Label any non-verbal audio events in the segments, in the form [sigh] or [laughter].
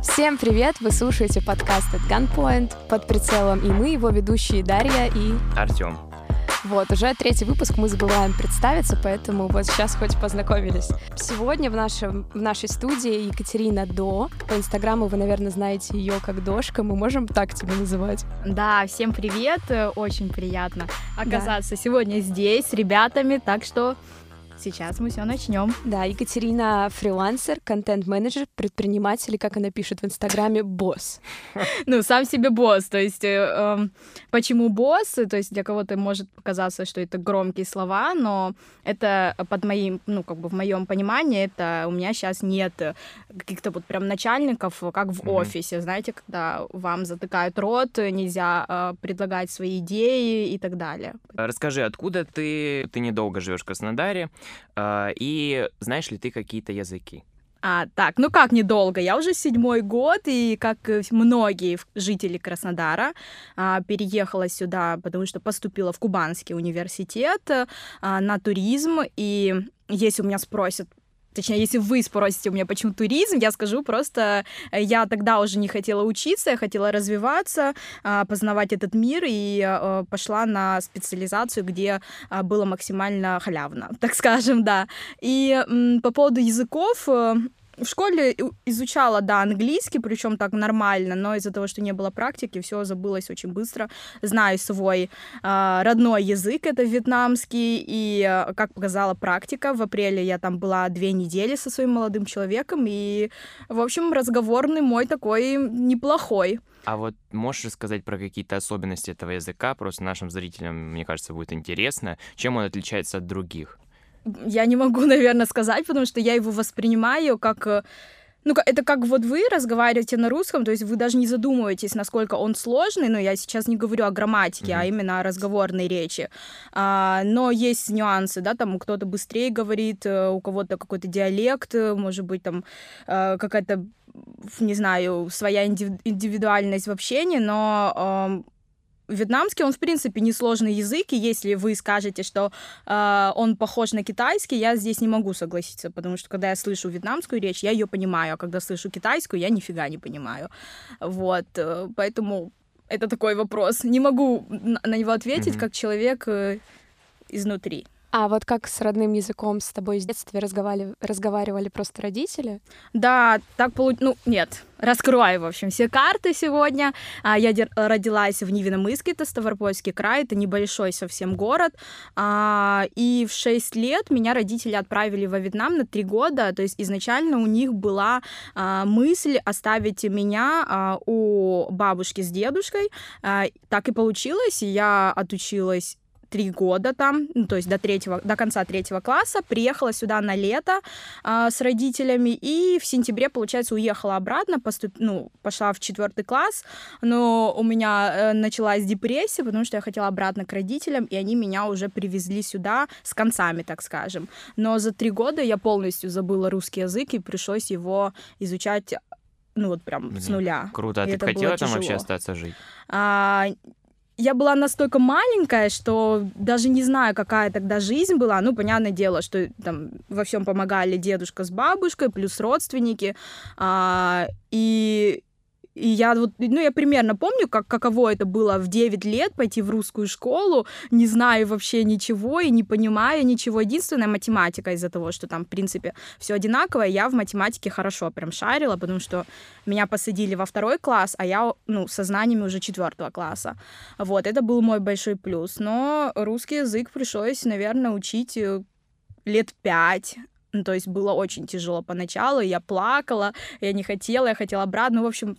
Всем привет! Вы слушаете подкаст от Gunpoint под прицелом и мы, его ведущие Дарья и... Артем. Вот, уже третий выпуск, мы забываем представиться, поэтому вот сейчас хоть познакомились. Сегодня в, нашем, в нашей студии Екатерина До. По инстаграму вы, наверное, знаете ее как Дошка, мы можем так тебя называть? Да, всем привет, очень приятно оказаться да. сегодня здесь с ребятами, так что Сейчас мы все начнем. Да, Екатерина фрилансер, контент-менеджер, предприниматель, и как она пишет в Инстаграме, босс. Ну, сам себе босс. То есть, э, эм, почему босс? То есть, для кого-то может показаться, что это громкие слова, но это под моим, ну, как бы в моем понимании, это у меня сейчас нет каких-то вот прям начальников, как в офисе, знаете, когда вам затыкают рот, нельзя э, предлагать свои идеи и так далее. Расскажи, откуда ты, ты недолго живешь в Краснодаре, и знаешь ли ты какие-то языки? А, так, ну как недолго? Я уже седьмой год, и как многие жители Краснодара, а, переехала сюда, потому что поступила в Кубанский университет а, на туризм, и если у меня спросят, Точнее, если вы спросите у меня, почему туризм, я скажу просто, э, я тогда уже не хотела учиться, я хотела развиваться, а, познавать этот мир, и э, пошла на специализацию, где а, было максимально халявно, [laughs] так скажем, да. И по поводу языков, э, в школе изучала, да, английский, причем так нормально, но из-за того, что не было практики, все забылось очень быстро. Знаю свой э, родной язык, это вьетнамский, и, э, как показала практика, в апреле я там была две недели со своим молодым человеком, и, в общем, разговорный мой такой неплохой. А вот можешь рассказать про какие-то особенности этого языка? Просто нашим зрителям, мне кажется, будет интересно, чем он отличается от других я не могу, [laughs] наверное, сказать, потому что я его воспринимаю как э, ну, это как вот вы разговариваете на русском, то есть вы даже не задумываетесь, насколько он сложный, но я сейчас не говорю о грамматике, mm-hmm. а именно о разговорной речи. А, но есть нюансы, да, там кто-то быстрее говорит, э, у кого-то какой-то диалект, э, может быть, там какая-то, не знаю, своя индивидуальность в общении, но Вьетнамский, он, в принципе, несложный язык, и если вы скажете, что э, он похож на китайский, я здесь не могу согласиться, потому что, когда я слышу вьетнамскую речь, я ее понимаю, а когда слышу китайскую, я нифига не понимаю. Вот, э, поэтому это такой вопрос. Не могу на него ответить, mm-hmm. как человек э, изнутри. А вот как с родным языком с тобой с детства разговаривали, разговаривали просто родители? Да, так получилось. Ну, нет, раскрою, в общем, все карты сегодня. А, я родилась в Нивином-Иске, это Ставропольский край, это небольшой совсем город. А, и в 6 лет меня родители отправили во Вьетнам на 3 года, то есть изначально у них была а, мысль оставить меня у бабушки с дедушкой. Так и получилось, я отучилась три года там, ну, то есть до, третьего, до конца третьего класса, приехала сюда на лето а, с родителями, и в сентябре, получается, уехала обратно, поступ... ну, пошла в четвертый класс, но у меня э, началась депрессия, потому что я хотела обратно к родителям, и они меня уже привезли сюда с концами, так скажем. Но за три года я полностью забыла русский язык, и пришлось его изучать ну вот прям с нуля. Круто. А и ты хотела там вообще остаться жить? А, я была настолько маленькая, что даже не знаю, какая тогда жизнь была. Ну, понятное дело, что там во всем помогали дедушка с бабушкой, плюс родственники. А, и и я вот, ну, я примерно помню, как, каково это было в 9 лет пойти в русскую школу, не зная вообще ничего и не понимая ничего. Единственная математика из-за того, что там, в принципе, все одинаковое, я в математике хорошо прям шарила, потому что меня посадили во второй класс, а я, ну, со знаниями уже четвертого класса. Вот, это был мой большой плюс. Но русский язык пришлось, наверное, учить э, лет пять, ну, то есть было очень тяжело поначалу, я плакала, я не хотела, я хотела обратно, ну, в общем,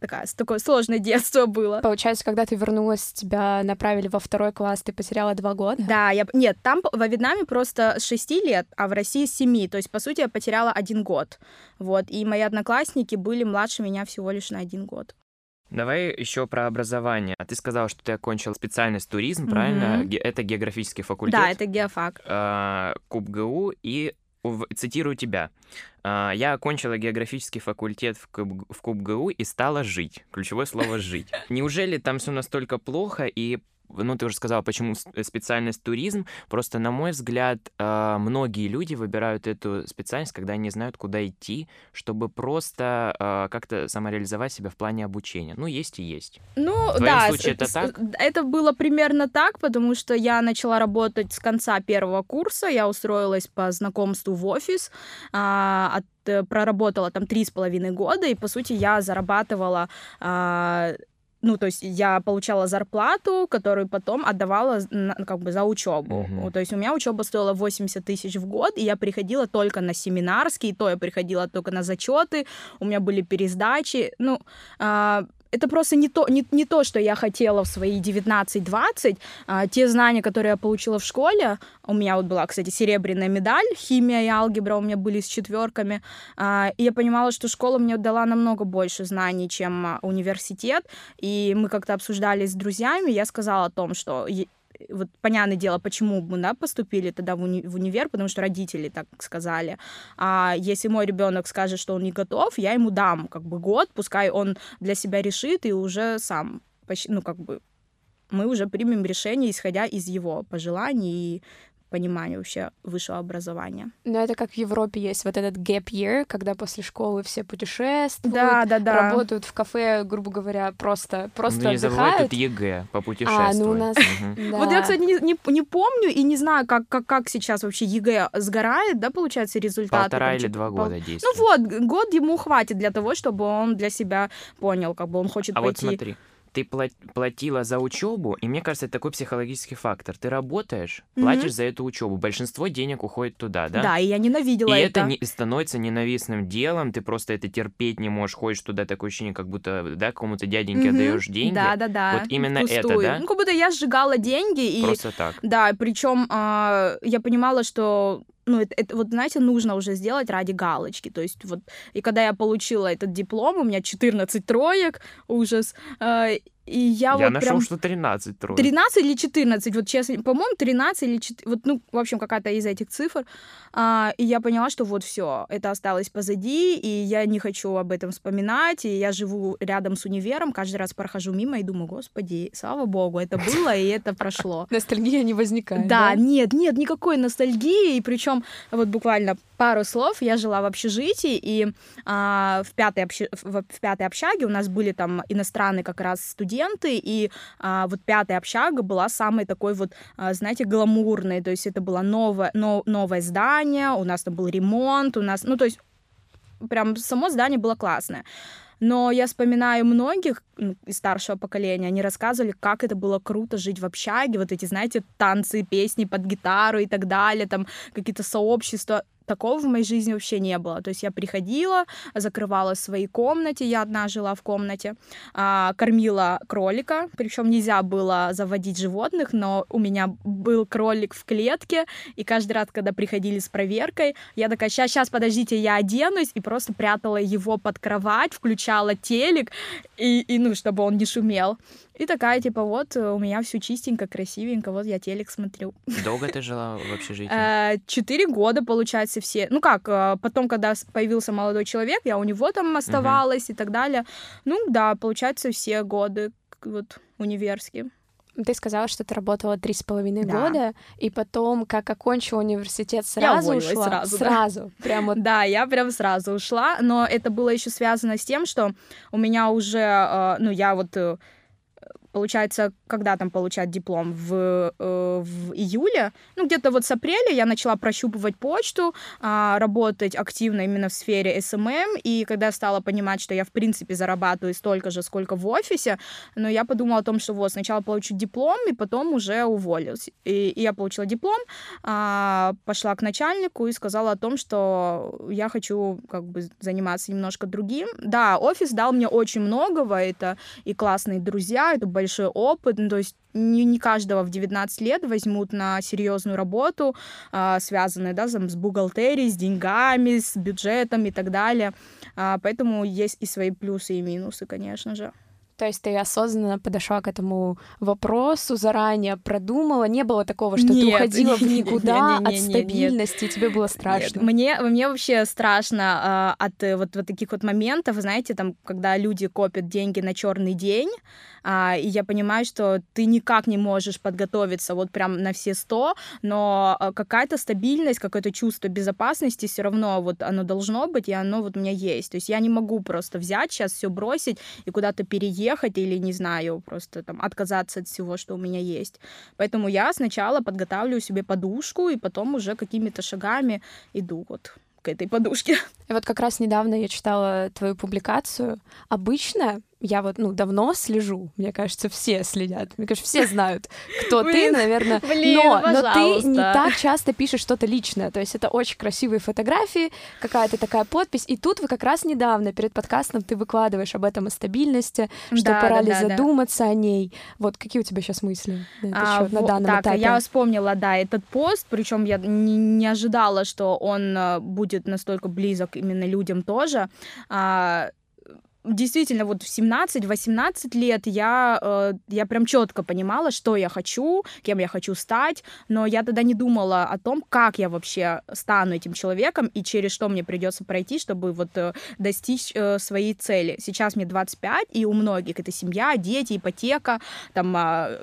такая, такое сложное [laughs] детство было. Получается, когда ты вернулась, тебя направили во второй класс, ты потеряла два года? Да, я... Нет, там во Вьетнаме просто с 6 лет, а в России с 7. То есть, по сути, я потеряла один год. Вот. И мои одноклассники были младше меня всего лишь на один год. Давай еще про образование. А ты сказала, что ты окончил специальность туризм, mm-hmm. правильно? Это географический факультет. Да, это геофак. А, КубГУ и цитирую тебя. «А, я окончила географический факультет в, Куб, в КубГУ и стала жить. Ключевое слово «жить». [laughs] Неужели там все настолько плохо? И ну, ты уже сказала, почему специальность туризм. Просто, на мой взгляд, а, многие люди выбирают эту специальность, когда они знают, куда идти, чтобы просто а, как-то самореализовать себя в плане обучения. Ну, есть и есть. Ну, в да, случае это так? Это было примерно так, потому что я начала работать с конца первого курса, я устроилась по знакомству в офис, а, от э, проработала там три с половиной года, и, по сути, я зарабатывала ну, то есть я получала зарплату, которую потом отдавала как бы за учебу. Uh-huh. То есть у меня учеба стоила 80 тысяч в год, и я приходила только на семинарские, то я приходила только на зачеты, у меня были пересдачи. Ну, а, это просто не то, не, не то, что я хотела в свои 19-20. А, те знания, которые я получила в школе, у меня вот была, кстати, серебряная медаль, химия и алгебра у меня были с четверками, а, и я понимала, что школа мне дала намного больше знаний, чем а, университет, и мы как-то обсуждали с друзьями, я сказала о том, что вот понятное дело, почему мы да, поступили тогда в, уни- в универ, потому что родители так сказали. А если мой ребенок скажет, что он не готов, я ему дам как бы год, пускай он для себя решит и уже сам, ну как бы мы уже примем решение, исходя из его пожеланий и пониманию вообще высшего образования. Но это как в Европе есть вот этот gap year, когда после школы все путешествуют, да, да, да. работают в кафе, грубо говоря, просто, просто ну, не отдыхают. тут ЕГЭ по путешествию. А, ну у нас... Вот я, кстати, не, помню и не знаю, как, как, как сейчас вообще ЕГЭ сгорает, да, получается, результаты. Полтора или два года действует. Ну вот, год ему хватит для того, чтобы он для себя понял, как бы он хочет а пойти... вот смотри, ты платила за учебу, и мне кажется, это такой психологический фактор. Ты работаешь, платишь mm-hmm. за эту учебу, большинство денег уходит туда, да? Да, и я ненавидела и это. И это не, становится ненавистным делом, ты просто это терпеть не можешь, ходишь туда, такое ощущение, как будто, да, какому-то дяденьке mm-hmm. отдаешь деньги. Да, да, да. Вот именно Впустую. это, да? Ну, как будто я сжигала деньги. И... Просто так. Да, причем э, а, я понимала, что ну, это, это вот, знаете, нужно уже сделать ради галочки. То есть вот, и когда я получила этот диплом, у меня 14 троек, ужас, э, и я, я вот нашел, прям... что 13 троек. 13 или 14, вот честно, по-моему, 13 или 14, вот, ну, в общем, какая-то из этих цифр. А, и я поняла, что вот все, это осталось позади, и я не хочу об этом вспоминать, и я живу рядом с универом, каждый раз прохожу мимо и думаю, господи, слава богу, это было, и это прошло. [laughs] Ностальгия не возникает, Да, нет, нет никакой ностальгии, и причем вот буквально пару слов, я жила в общежитии, и а, в, пятой общ... в, в пятой общаге у нас были там иностранные как раз студенты, и а, вот пятая общага была самой такой вот, а, знаете, гламурной, то есть это было новое, но, новое здание, у нас там был ремонт, у нас, ну, то есть прям само здание было классное. Но я вспоминаю многих ну, из старшего поколения, они рассказывали, как это было круто жить в общаге, вот эти, знаете, танцы, песни под гитару и так далее, там какие-то сообщества такого в моей жизни вообще не было. То есть я приходила, закрывала в своей комнате, я одна жила в комнате, а, кормила кролика, причем нельзя было заводить животных, но у меня был кролик в клетке, и каждый раз, когда приходили с проверкой, я такая, сейчас, сейчас, подождите, я оденусь, и просто прятала его под кровать, включала телек, и, и ну, чтобы он не шумел. И такая, типа, вот, э, у меня все чистенько, красивенько, вот я телек смотрю. [laughs] Долго ты жила в общежитии? Э, четыре года, получается, все. Ну как, э, потом, когда появился молодой человек, я у него там оставалась и так далее. Ну да, получается, все годы вот универские. Ты сказала, что ты работала три с половиной да. года, и потом, как окончила университет, сразу я ушла. Сразу, сразу. Да. Прямо. [laughs] Да, я прям сразу ушла, но это было еще связано с тем, что у меня уже, ну я вот получается, когда там получать диплом? В, э, в июле. Ну, где-то вот с апреля я начала прощупывать почту, э, работать активно именно в сфере SMM, эм эм. и когда стала понимать, что я, в принципе, зарабатываю столько же, сколько в офисе, но я подумала о том, что вот сначала получу диплом, и потом уже уволюсь. И, и я получила диплом, э, пошла к начальнику и сказала о том, что я хочу как бы заниматься немножко другим. Да, офис дал мне очень многого, это и классные друзья, это большой большой опыт, ну, то есть не, не каждого в 19 лет возьмут на серьезную работу, а, связанную да, с бухгалтерией, с деньгами, с бюджетом и так далее. А, поэтому есть и свои плюсы и минусы, конечно же. То есть ты осознанно подошла к этому вопросу, заранее продумала, не было такого, что Нет, ты уходила в [laughs] никуда не- не- от нет. стабильности, и тебе было страшно. Нет, мне, мне вообще страшно а, от э, вот, вот таких вот моментов, знаете, там, когда люди копят деньги на черный день, а, и я понимаю, что ты никак не можешь подготовиться вот прям на все сто, но а, какая-то стабильность, какое-то чувство безопасности все равно вот оно должно быть, и оно вот у меня есть. То есть я не могу просто взять сейчас все бросить и куда-то переехать или, не знаю, просто там отказаться от всего, что у меня есть. Поэтому я сначала подготавливаю себе подушку, и потом уже какими-то шагами иду вот к этой подушке. И вот как раз недавно я читала твою публикацию. Обычно я вот, ну, давно слежу. Мне кажется, все следят. Мне кажется, все знают, кто ты, наверное. блин, но, но ты не так часто пишешь что-то личное. То есть это очень красивые фотографии, какая-то такая подпись. И тут вы как раз недавно перед подкастом ты выкладываешь об этом, о стабильности, что Да, пора да, ли да, да. задуматься о ней. Вот какие у тебя сейчас мысли на А, счет на данном так, этапе? я вспомнила, да, этот пост, причем я не, не ожидала, что он э, будет настолько близок именно людям тоже. А, Действительно, вот в 17-18 лет я, э, я прям четко понимала, что я хочу, кем я хочу стать, но я тогда не думала о том, как я вообще стану этим человеком и через что мне придется пройти, чтобы вот э, достичь э, своей цели. Сейчас мне 25, и у многих это семья, дети, ипотека, там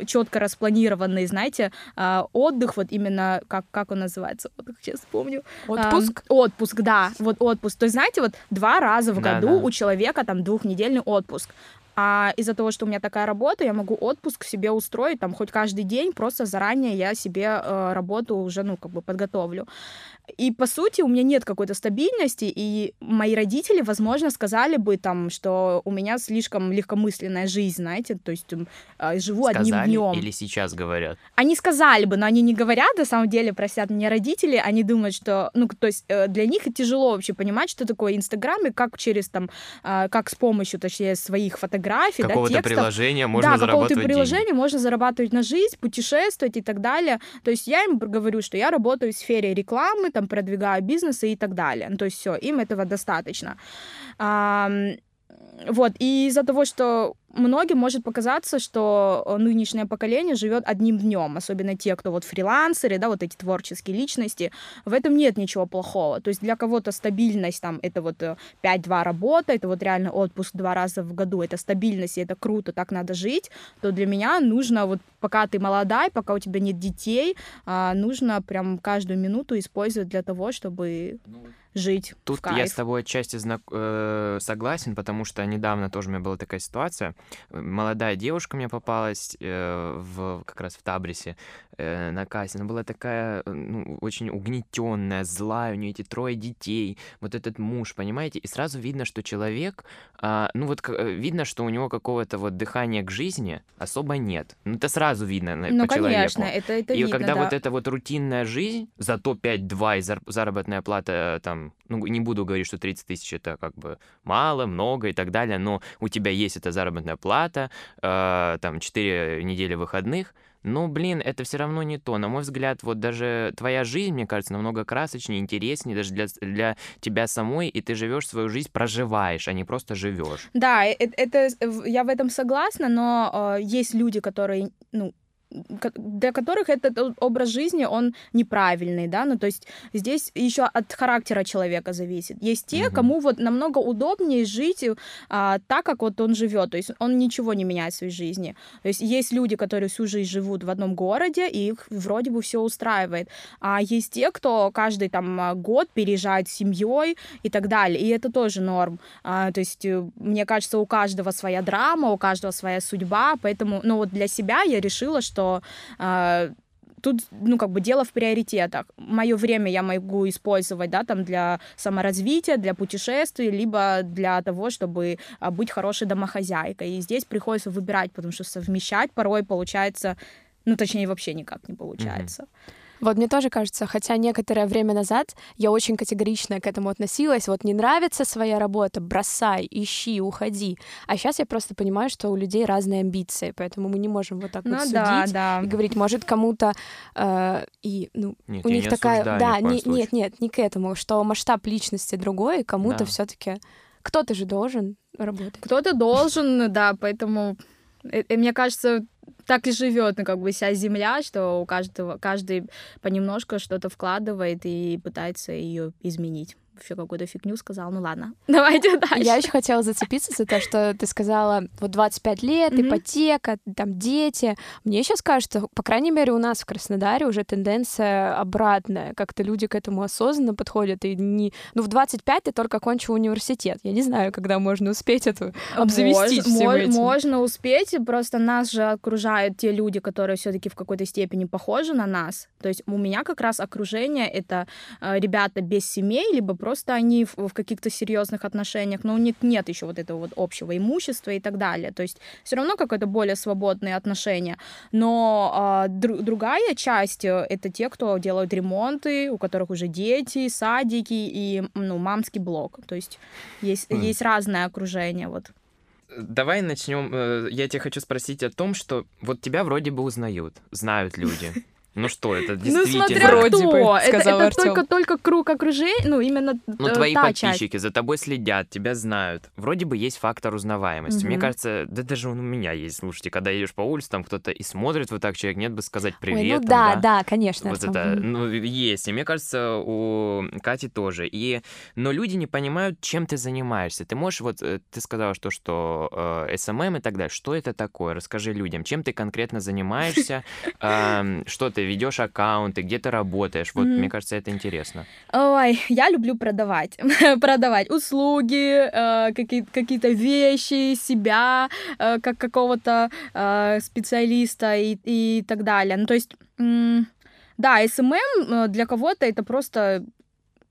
четко распланированный, знаете, а, отдых, вот именно, как, как он называется, отдых, сейчас вспомню. Отпуск? Отпуск, да, вот отпуск. То есть, знаете, вот два раза в Да, году да. у человека там двухнедельный отпуск. А из-за того, что у меня такая работа, я могу отпуск себе устроить там хоть каждый день, просто заранее я себе э, работу уже, ну, как бы подготовлю. И, по сути, у меня нет какой-то стабильности, и мои родители, возможно, сказали бы там, что у меня слишком легкомысленная жизнь, знаете, то есть э, живу одним Сказали днем. или сейчас говорят? Они сказали бы, но они не говорят, на самом деле, простят меня родители, они думают, что, ну, то есть э, для них тяжело вообще понимать, что такое Инстаграм, и как через там, а, как с помощью, точнее, своих фотографий, да, Какого-то текстов, приложения можно да, какого-то зарабатывать деньги. приложения можно зарабатывать на жизнь, путешествовать и так далее. То есть я им говорю, что я работаю в сфере рекламы, там продвигаю бизнесы и так далее. Ну, То есть все, им этого достаточно. Ам, Вот, и из-за того, что многим может показаться, что э, нынешнее поколение живет одним днем, особенно те, кто вот фрилансеры, да, вот эти творческие личности, в этом нет ничего плохого. То есть для кого-то стабильность там это вот э, 5-2 работа, это вот реально отпуск два раза в году, это стабильность, и это круто, так надо жить, то для меня нужно вот пока ты молодая, пока у тебя нет детей, а, нужно прям каждую минуту использовать для того, чтобы жить Тут я с тобой отчасти знак- э, согласен, потому что недавно тоже у меня была такая ситуация. Молодая девушка мне попалась э, в, как раз в Табрисе э, на кассе. Она была такая э, ну, очень угнетенная, злая, у нее эти трое детей, вот этот муж, понимаете? И сразу видно, что человек, а, ну вот э, видно, что у него какого-то вот дыхания к жизни особо нет. Ну это сразу видно Ну, по конечно, человеку. это, это И видно, когда да. вот эта вот рутинная жизнь, зато 5-2 и зар- заработная плата там, ну, не буду говорить, что 30 тысяч это как бы мало, много и так далее, но у тебя есть эта заработная плата, э, там 4 недели выходных, но, блин, это все равно не то. На мой взгляд, вот даже твоя жизнь, мне кажется, намного красочнее, интереснее даже для, для тебя самой, и ты живешь свою жизнь, проживаешь, а не просто живешь. Да, э- э- это, в- я в этом согласна, но э, есть люди, которые, ну, для которых этот образ жизни, он неправильный, да, ну, то есть здесь еще от характера человека зависит. Есть те, Мгм. кому вот намного удобнее жить а, так, как вот он живет, то есть он ничего не меняет в своей жизни. То есть есть люди, которые всю жизнь живут в одном городе, и их вроде бы все устраивает, а есть те, кто каждый там а, год переезжает с семьей и так далее, и это тоже норм. А, то есть, э, мне кажется, у каждого своя драма, у каждого своя судьба, поэтому, ну вот для себя я решила, что а, тут, ну, как бы дело в приоритетах. Мое время я могу использовать, да, там, для саморазвития, для путешествий, либо для того, чтобы а, быть хорошей домохозяйкой. И здесь приходится выбирать, потому что совмещать порой получается, ну, точнее, вообще никак не получается. Вот мне тоже кажется, хотя некоторое время назад я очень категорично к этому относилась, вот не нравится своя работа, бросай, ищи, уходи. А сейчас я просто понимаю, что у людей разные амбиции, поэтому мы не можем вот так Ну вот да, судить да. и говорить, может кому-то э, и ну Нет, у я них не такая, да, не- нет, нет, не к этому, что масштаб личности другой, и кому-то Да. все-таки Кто-то же должен работать. Кто-то должен, да, поэтому э, э, мне кажется, так и живет, ну, как бы вся земля, что у каждого, каждый понемножку что-то вкладывает и пытается ее изменить вообще какую-то фигню сказал. Ну ладно, [laughs] давайте дальше. Я еще хотела зацепиться за то, что ты сказала, вот 25 лет, mm-hmm. ипотека, там дети. Мне сейчас кажется, по крайней мере, у нас в Краснодаре уже тенденция обратная. Как-то люди к этому осознанно подходят. И не... Ну, в 25 ты только окончил университет. Я не знаю, когда можно успеть это обзавестись Мож, всем этим. Можно успеть, просто нас же окружают те люди, которые все таки в какой-то степени похожи на нас. То есть у меня как раз окружение — это э, ребята без семей, либо просто они в, в каких-то серьезных отношениях, но у них нет еще вот этого вот общего имущества и так далее. То есть все равно какое-то более свободные отношения. Но а, дру, другая часть э, это те, кто делают ремонты, у которых уже дети, садики и ну мамский блок. То есть есть mm. есть разное окружение вот. Давай начнем. Э, я тебя хочу спросить о том, что вот тебя вроде бы узнают, знают люди. [laughs] Ну что, это действительно... Ну смотря Вроде кто. Бы, это это только, только круг окружения, ну именно Ну э, твои та подписчики часть. за тобой следят, тебя знают. Вроде бы есть фактор узнаваемости. Мгм. Мне кажется, да даже он у меня есть. Слушайте, когда идешь по улице, там кто-то и смотрит вот так, человек нет бы сказать привет. Ой, ну там, да, да, конечно. Вот Артём. это, ну, есть. И мне кажется, у Кати тоже. И, но люди не понимают, чем ты занимаешься. Ты можешь, вот, э, ты сказала, что, что э, SMM и так далее. Что это такое? Расскажи людям, чем ты конкретно занимаешься, [laughs] что ты ведешь аккаунты, где ты работаешь. Вот, Мгм. мне кажется, это интересно. Ой, я люблю продавать. [laughs] продавать услуги, э, какие- какие-то вещи, себя, э, как какого-то э, специалиста и, и так далее. Ну, то есть, м, да, SMM э, для кого-то это просто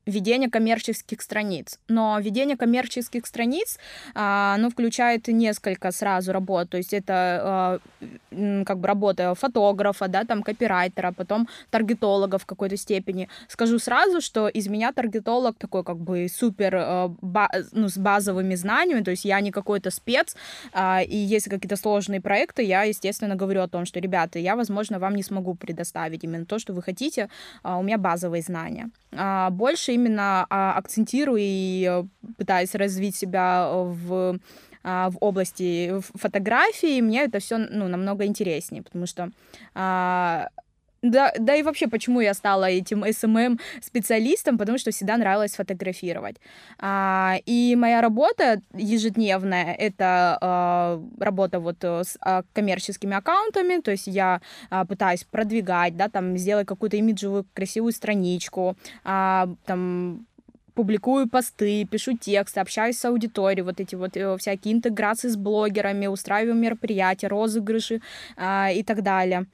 ведение коммерческих страниц. Но ведение коммерческих страниц, а, оно включает несколько сразу работ. То есть это а, как бы работа фотографа, да, там копирайтера, потом таргетолога в какой-то степени. Скажу сразу, что из меня таргетолог такой как бы супер ба- ну, с базовыми знаниями, то есть я не какой-то спец, а, и если какие-то сложные проекты, я, естественно, говорю о том, что, ребята, я, возможно, вам не смогу предоставить именно то, что вы хотите, а, у меня базовые знания. А, Именно а, акцентирую и э, пытаюсь развить себя в а, в области фотографии, мне это все ну, намного интереснее, потому что а, да, да и вообще, почему я стала этим SMM-специалистом, потому что всегда нравилось фотографировать. А, и моя работа ежедневная — это а, работа вот э, с а, коммерческими аккаунтами, то есть я а, пытаюсь продвигать, да, там, сделать какую-то имиджевую красивую страничку, а, там, публикую посты, пишу тексты, общаюсь с аудиторией, вот эти вот э, всякие интеграции с блогерами, устраиваю мероприятия, розыгрыши а, и так далее.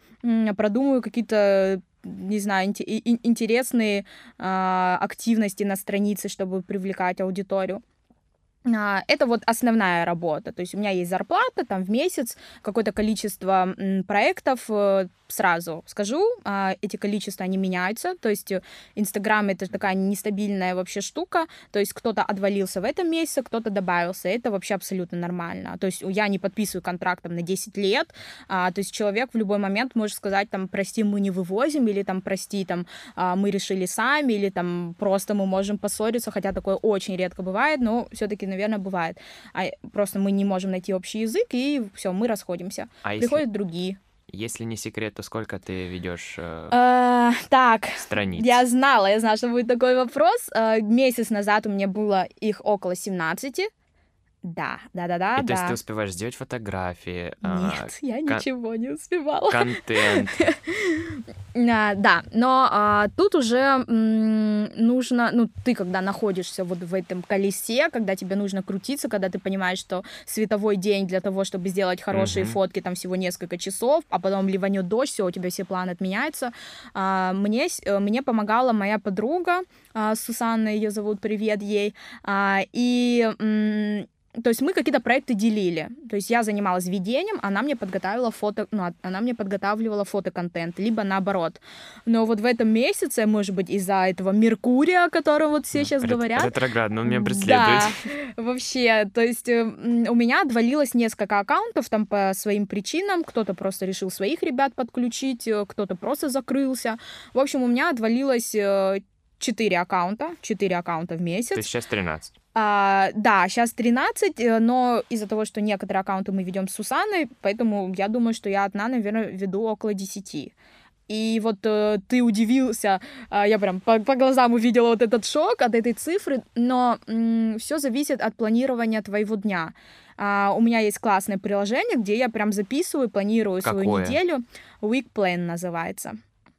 Продумываю какие-то не знаю, интересные а, активности на странице, чтобы привлекать аудиторию. А, Это вот основная работа. То есть у меня есть зарплата там в месяц, какое-то количество проектов. э, Сразу скажу, а, эти количества, они меняются. То есть э, Инстаграм — это такая нестабильная вообще штука. То есть кто-то отвалился в этом месяце, кто-то добавился. Это вообще абсолютно нормально. То есть я не подписываю контракт там, на 10 лет. а, То есть человек в любой момент может сказать, там, прости, мы не вывозим, или там, прости, там, мы решили сами, или там просто мы можем поссориться, хотя такое очень редко бывает, но все-таки, наверное, бывает. А просто мы не можем найти общий язык, и все, мы расходимся. А если, Приходят другие. если не секрет, то сколько ты ведешь э, А, так, страниц? я знала, я знала, что будет такой вопрос. А, Месяц назад у меня было их около 17. Да, да-да-да, И то есть да. ты успеваешь сделать фотографии, а, Нет, [laughs] я кон- ничего не успевала. контент. [laughs] А, да, но а, тут уже нужно, ну, ты когда находишься вот в этом колесе, когда тебе нужно крутиться, когда ты понимаешь, что световой день для того, чтобы сделать хорошие фотки, там всего несколько часов, а потом ливанет дождь, все, у тебя все планы отменяются. А, мне, э, мне помогала моя подруга, а, Сусанна ее зовут, привет ей, А, и... то есть мы какие-то проекты делили. То есть я занималась ведением, она мне подготовила фото, ну, она мне подготавливала фотоконтент, либо наоборот. Но вот в этом месяце, может быть, из-за этого Меркурия, о котором вот все сейчас Рет- говорят, Ретроградно, он меня преследует. да, [laughs] вообще, то есть э, м, у меня отвалилось несколько аккаунтов там по своим причинам, кто-то просто решил своих ребят подключить, э, кто-то просто закрылся. В общем, у меня отвалилось э, 4 аккаунта, 4 аккаунта в месяц. То есть сейчас 13. А, да, сейчас 13, э, но из-за того, что некоторые аккаунты мы ведем с Сусаной, поэтому я думаю, что я одна, наверное, веду около 10. И вот э, ты удивился, э, я прям по, по глазам увидела вот этот шок от этой цифры, но э, все зависит от планирования твоего дня. Uh, у меня есть классное приложение, где я прям записываю, планирую Какое? свою неделю. Week Plan называется.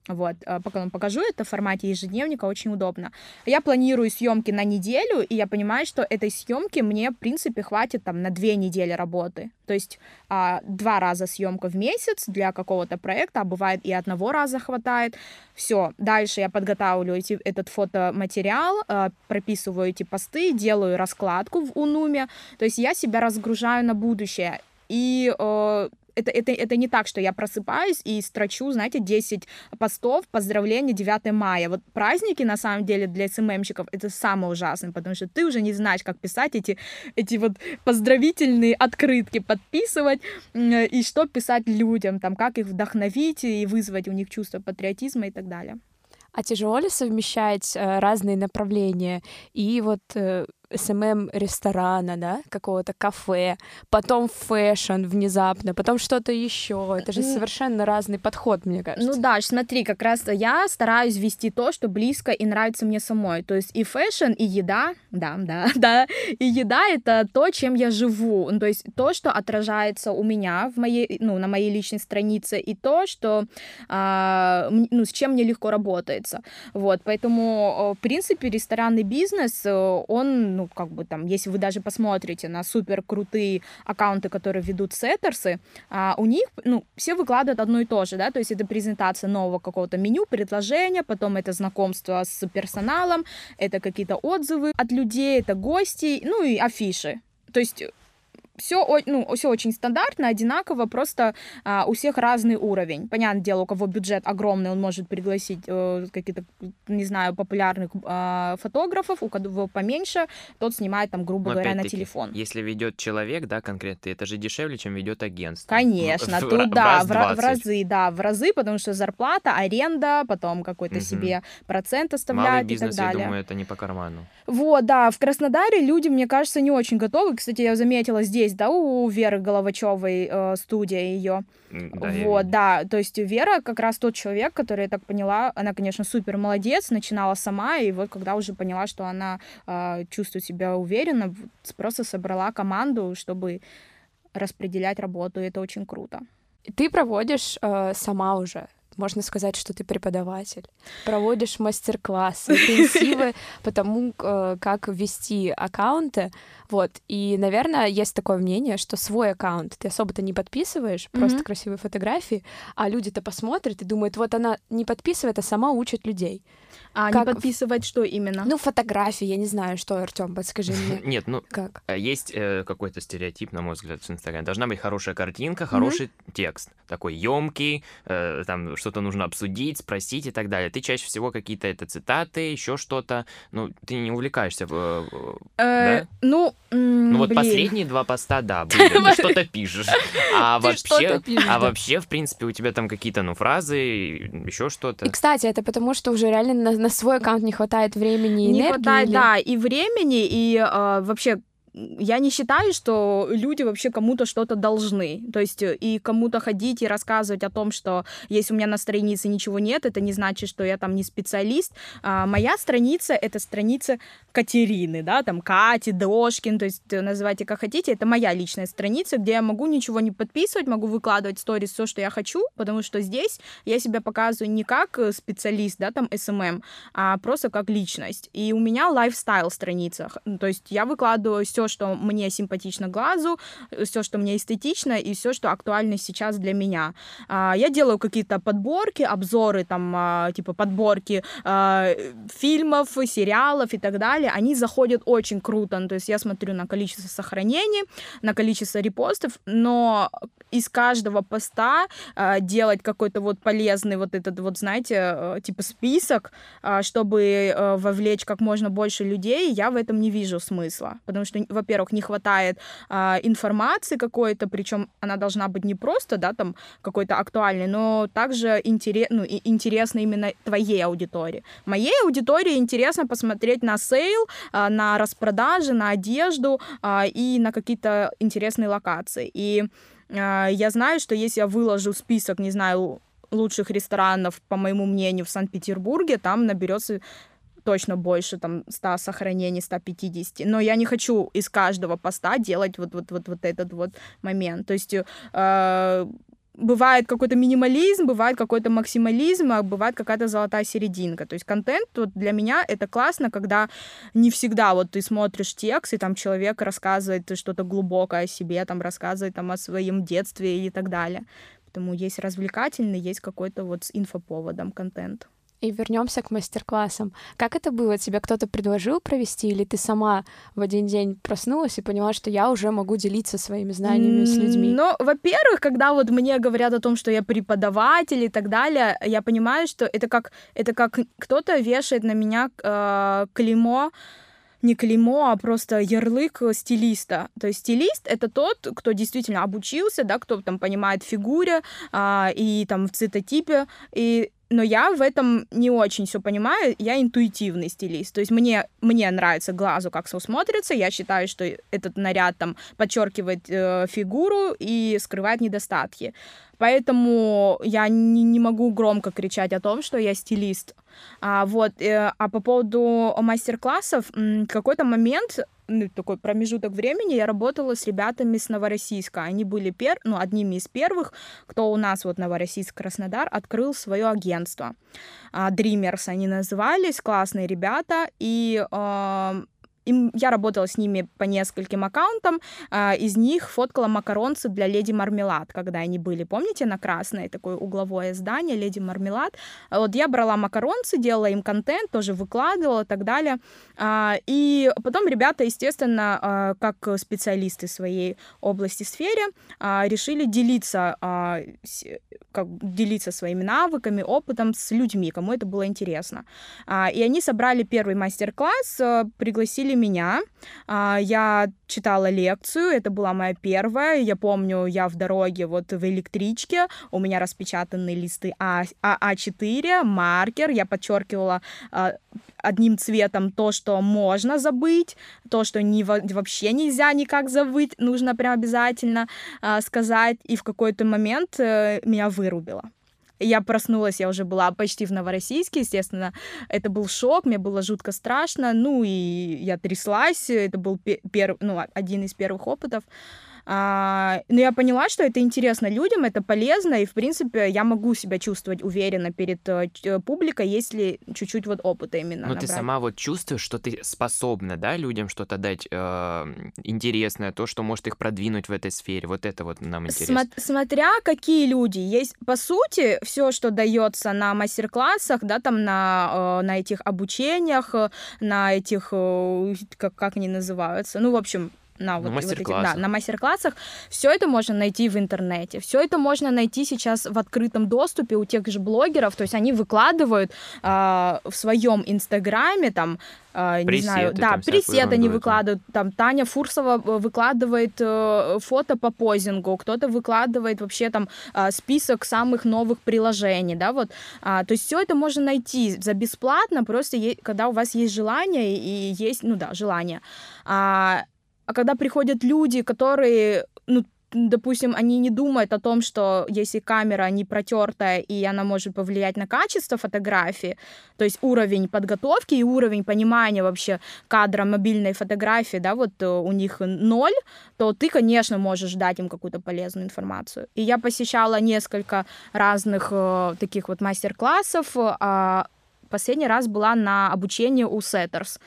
Вот, а, пока вам покажу это в формате ежедневника, очень удобно. Я планирую съемки на неделю, и я понимаю, что этой съемки мне, в принципе, хватит там на две недели работы. То есть а, два раза съемка в месяц для какого-то проекта, а бывает и одного раза хватает. Все, дальше я подготавливаю эти, этот фотоматериал, а, прописываю эти посты, делаю раскладку в Унуме. То есть я себя разгружаю на будущее. И э, это, это, это не так, что я просыпаюсь и строчу, знаете, 10 постов, поздравления 9 мая. Вот праздники, на самом деле, для СММщиков это самое ужасное, потому что ты уже не знаешь, как писать эти, эти вот поздравительные открытки, подписывать, и что писать людям, там, как их вдохновить и вызвать у них чувство патриотизма и так далее. А тяжело ли совмещать э, разные направления и вот э, SMM ресторана, да, какого-то кафе, потом fashion внезапно, потом что-то еще. Это же совершенно разный подход, мне кажется. Ну да, смотри, как раз я стараюсь вести то, что близко и нравится мне самой. То есть и fashion, и еда, да, да, [laughs] да, и еда — это то, чем я живу. Ну, то есть то, что отражается у меня в моей, ну, на моей личной странице, и то, что, а, ну, с чем мне легко работается. Вот, поэтому, в принципе, ресторанный бизнес, он ну, как бы там, если вы даже посмотрите на супер крутые аккаунты, которые ведут сеттерсы, а, у них, ну, все выкладывают одно и то же, да, то есть это презентация нового какого-то меню, предложения, потом это знакомство с персоналом, это какие-то отзывы от людей, это гости, ну и афиши. То есть все, ну, все очень стандартно, одинаково, просто а, у всех разный уровень. Понятное дело, у кого бюджет огромный, он может пригласить э, какие-то, не знаю, популярных э, фотографов, у кого поменьше, тот снимает там, грубо Но говоря, на телефон. Если ведет человек, да, конкретно, это же дешевле, чем ведет агентство. Конечно, в, тут, да, в, в, в разы, да, в разы, потому что зарплата, аренда, потом какой-то угу. себе процент оставляет Малый бизнес, и так далее. я думаю, это не по карману. Вот, да, в Краснодаре люди, мне кажется, не очень готовы. Кстати, я заметила здесь есть, да, у Веры Головачевой э, студия ее. Да, вот, да, то есть Вера как раз тот человек, который, я так поняла, она, конечно, супер молодец, начинала сама, и вот когда уже поняла, что она э, чувствует себя уверенно, просто собрала команду, чтобы распределять работу, и это очень круто. Ты проводишь э, сама уже можно сказать, что ты преподаватель. Проводишь мастер-классы, интенсивы [laughs] по тому, э, как вести аккаунты. Вот. И, наверное, есть такое мнение, что свой аккаунт ты особо-то не подписываешь, mm-hmm. просто красивые фотографии, а люди-то посмотрят и думают, вот она не подписывает, а сама учит людей. А как... не подписывать что именно? Ну, фотографии, я не знаю, что, Артем, подскажи мне. [laughs] Нет, ну, как? Э, есть э, какой-то стереотип, на мой взгляд, в Инстаграме. Должна быть хорошая картинка, хороший mm-hmm. текст, такой емкий, э, там что-то нужно обсудить, спросить и так далее. Ты чаще всего какие-то это цитаты, еще что-то. Ну, ты не увлекаешься в... Э, да? Ну, ну вот последние два поста, да, [laughs] были, ты что-то пишешь. А вообще, а вообще, в принципе, у тебя там какие-то, ну, фразы, еще что-то. И, кстати, это потому, что уже реально на, свой аккаунт не хватает времени и не энергии. Не хватает, да, и времени, и э, вообще я не считаю, что люди вообще кому-то что-то должны. То есть э, и кому-то ходить и рассказывать о том, что если у меня на странице ничего нет, это не значит, что я там не специалист. А моя страница — это страница Катерины, да, там Кати, Дошкин, то есть э, называйте как хотите. Это моя личная страница, где я могу ничего не подписывать, могу выкладывать сторис, все, что я хочу, потому что здесь я себя показываю не как э, специалист, да, там SMM, а просто как личность. И у меня лайфстайл страница, то есть я выкладываю все, что мне симпатично глазу, все, что мне эстетично, и все, что актуально сейчас для меня. А, я делаю какие-то подборки, обзоры, там, а, типа подборки а, фильмов, сериалов и так далее. Они заходят очень круто. Ну, то есть я смотрю на количество сохранений, на количество репостов, но из каждого поста делать какой-то вот полезный вот этот вот, знаете, типа список, чтобы вовлечь как можно больше людей, я в этом не вижу смысла. Потому что во-первых, не хватает а, информации какой-то, причем она должна быть не просто, да, там какой-то актуальной, но также интерес, ну, интересна именно твоей аудитории. Моей аудитории интересно посмотреть на sale, а, на распродажи, на одежду а, и на какие-то интересные локации. И а, я знаю, что если я выложу список, не знаю, лучших ресторанов, по моему мнению, в Санкт-Петербурге, там наберется точно больше там 100 сохранений, 150. Но я не хочу из каждого поста делать вот, вот, вот, вот этот вот момент. То есть э, бывает какой-то минимализм, бывает какой-то максимализм, а бывает какая-то золотая серединка. То есть контент вот для меня это классно, когда не всегда вот ты смотришь текст, и там человек рассказывает что-то глубокое о себе, там рассказывает там о своем детстве и так далее. Поэтому есть развлекательный, есть какой-то вот с инфоповодом контент. И вернемся к мастер-классам. Как это было? Тебе кто-то предложил провести, или ты сама в один день проснулась и поняла, что я уже могу делиться своими знаниями с людьми? Ну, во-первых, когда вот мне говорят о том, что я преподаватель и так далее, я понимаю, что это как, это как кто-то вешает на меня э, клеймо, не клеймо, а просто ярлык стилиста. То есть стилист — это тот, кто действительно обучился, да, кто там понимает в фигуре а, и там в цветотипе, и но я в этом не очень все понимаю, я интуитивный стилист, то есть мне, мне нравится глазу, как все смотрится, я считаю, что этот наряд там подчеркивает э, фигуру и скрывает недостатки, поэтому я не, не могу громко кричать о том, что я стилист, а, вот, э, а по поводу мастер-классов, в какой-то момент ну, такой промежуток времени я работала с ребятами с Новороссийска. Они были пер... ну, одними из первых, кто у нас, вот Новороссийск, Краснодар, открыл свое агентство. Dreamers они назывались, классные ребята, и э, им, я работала с ними по нескольким аккаунтам, э, из них фоткала макаронцы для Леди Мармелад, когда они были, помните, на красное такое угловое здание Леди Мармелад. Вот я брала макаронцы, делала им контент, тоже выкладывала и так далее. Э, и потом ребята, естественно, э, как специалисты своей области, сфере, э, решили делиться, э, как, делиться своими навыками, опытом с людьми, кому это было интересно. Э, и они собрали первый мастер-класс, э, пригласили меня. А, я читала лекцию, это была моя первая. Я помню, я в дороге вот в электричке, у меня распечатаны листы А, А4, маркер, я подчеркивала а, одним цветом то, что можно забыть, то, что не, вообще нельзя никак забыть, нужно прям обязательно а, сказать, и в какой-то момент э, меня вырубило. Я проснулась, я уже была почти в Новороссийске, естественно. Это был шок, мне было жутко страшно. Ну и я тряслась. Это был пер... ну, один из первых опытов. А, но я поняла, что это интересно людям, это полезно, и, в принципе, я могу себя чувствовать уверенно перед э, э, публикой, если чуть-чуть вот опыта именно Но ты сама вот чувствуешь, что ты способна, да, людям что-то дать э, интересное, то, что может их продвинуть в этой сфере. Вот это вот нам интересно. Смо- смотря какие люди. Есть, по сути, все, что дается на мастер-классах, да, там на, э, на этих обучениях, на этих, как, как они называются, ну, в общем, на вот, вот этих, да, на мастер-классах. Все это можно найти в интернете. Все это можно найти сейчас в открытом доступе у тех же блогеров. То есть они выкладывают э, в своем инстаграме там Uh, не знаю, да, пресеты они выкладывают, там Таня Фурсова э, выкладывает э, фото по позингу, кто-то выкладывает вообще там э, список самых новых приложений, да, вот, uh, то есть все это можно найти за бесплатно, просто е- когда у вас есть желание и есть, ну да, желание. Uh, а когда приходят люди, которые, ну, допустим, они не думают о том, что если камера не протертая и она может повлиять на качество фотографии, то есть уровень подготовки и уровень понимания вообще кадра мобильной фотографии, да, вот э, у них ноль, то ты, конечно, можешь дать им какую-то полезную информацию. И я посещала несколько разных э, таких вот мастер-классов, э, последний раз была на обучении у Setters.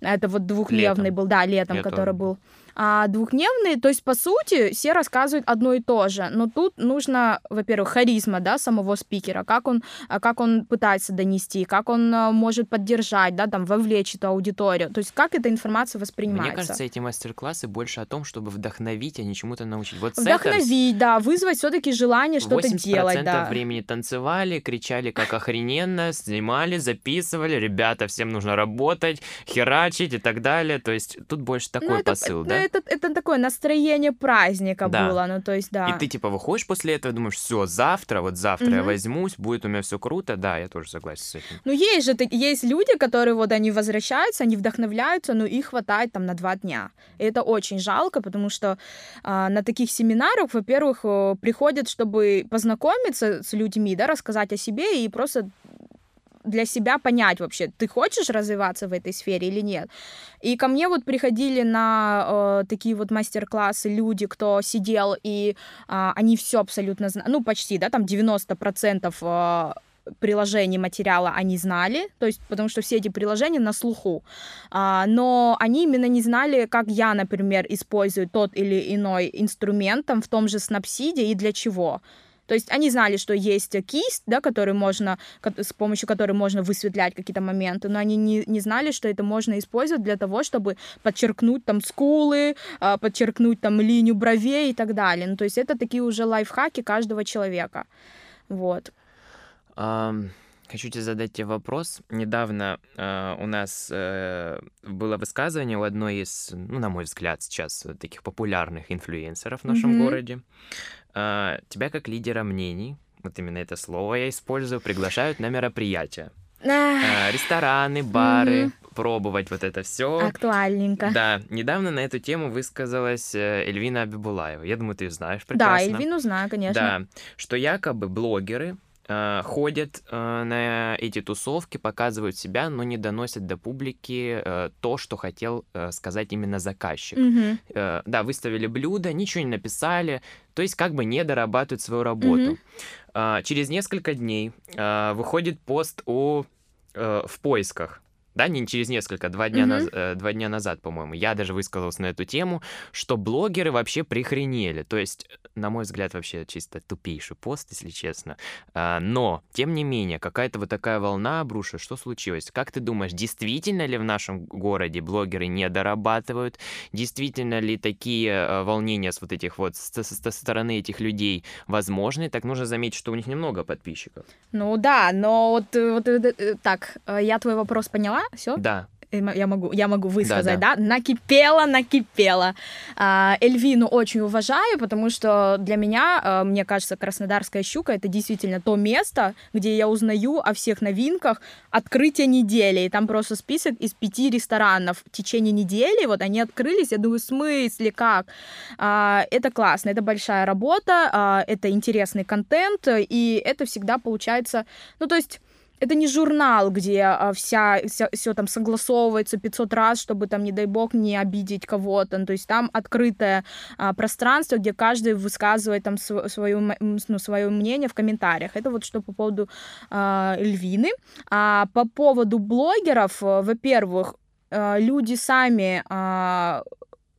Это вот двухдневный был, да, летом, летом. который был. А двухдневные, то есть, по сути, все рассказывают одно и то же. Но тут нужно, во-первых, харизма, да, самого спикера, как он, а, как он пытается донести, как он а, может поддержать, да, там, вовлечь эту аудиторию. То есть, как эта информация воспринимается. Мне кажется, эти мастер-классы больше о том, чтобы вдохновить, а не чему-то научить. Вот Вдохновить, да, вызвать все-таки желание что-то делать, да. времени танцевали, кричали, как охрененно, снимали, записывали, ребята, всем нужно работать, херачить и так далее. То есть тут больше ну, такой ну, посыл, это, да? Это, это такое настроение праздника да. было, ну то есть да. И ты типа выходишь после этого, думаешь, все, завтра, вот завтра угу. я возьмусь, будет у меня все круто, да, я тоже согласен с этим. Ну есть же, есть люди, которые вот они возвращаются, они вдохновляются, но их хватает там на два дня. И это очень жалко, потому что а, на таких семинарах, во-первых, приходят, чтобы познакомиться с людьми, да, рассказать о себе и просто для себя понять вообще, ты хочешь развиваться в этой сфере или нет. И ко мне вот приходили на э, такие вот мастер-классы люди, кто сидел, и э, они все абсолютно знали, ну, почти, да, там 90% э, приложений материала они знали, то есть потому что все эти приложения на слуху, а, но они именно не знали, как я, например, использую тот или иной инструмент там, в том же Snapseed и для чего. То есть они знали, что есть кисть, да, который можно, с помощью которой можно высветлять какие-то моменты, но они не, не знали, что это можно использовать для того, чтобы подчеркнуть там скулы, а, подчеркнуть там линию бровей и так далее. Ну, то есть это такие уже лайфхаки каждого человека. Вот. Um... Хочу тебе задать тебе вопрос. Недавно э, у нас э, было высказывание у одной из, ну, на мой взгляд, сейчас таких популярных инфлюенсеров в нашем mm-hmm. городе. Э, тебя как лидера мнений, вот именно это слово я использую, приглашают на мероприятия. Э, рестораны, бары, пробовать вот это все. Актуальненько. Да, недавно на эту тему высказалась э, Эльвина Абибулаева. Я думаю, ты знаешь прекрасно. Да, Эльвину знаю, конечно. Да, что якобы блогеры э, ходят э, на эти тусовки, показывают себя, но не доносят до публики э, то, что хотел э, сказать именно заказчик. Mm-hmm. Э, да, выставили блюдо, ничего не написали, то есть как бы не дорабатывают свою работу. Mm-hmm. Э, через несколько дней э, выходит пост о э, в поисках да, не через несколько, два дня, mm-hmm. наз, э, два дня назад, по-моему, я даже высказался на эту тему, что блогеры вообще прихренели. То есть, на мой взгляд, вообще чисто тупейший пост, если честно. А, но, тем не менее, какая-то вот такая волна обрушилась. Что случилось? Как ты думаешь, действительно ли в нашем городе блогеры не дорабатывают? Действительно ли такие э, волнения с вот этих вот, со, со стороны этих людей возможны? Так нужно заметить, что у них немного подписчиков. Ну да, но вот, э, вот э, так, я твой вопрос поняла, все? Да. Я могу, я могу высказать, да, да? да? накипело, накипело. А, Эльвину очень уважаю, потому что для меня, а, мне кажется, Краснодарская щука это действительно то место, где я узнаю о всех новинках открытия недели. И там просто список из пяти ресторанов в течение недели, вот они открылись, я думаю, в смысле, как? А, это классно, это большая работа, это интересный контент, и это всегда получается, ну, то есть это не журнал, где а, вся, вся все там согласовывается 500 раз, чтобы там, не дай бог, не обидеть кого-то. Ну, то есть там открытое а, пространство, где каждый высказывает там свое, ну, свое мнение в комментариях. Это вот что по поводу а, Львины. А по поводу блогеров, э, во-первых, а, люди сами... А,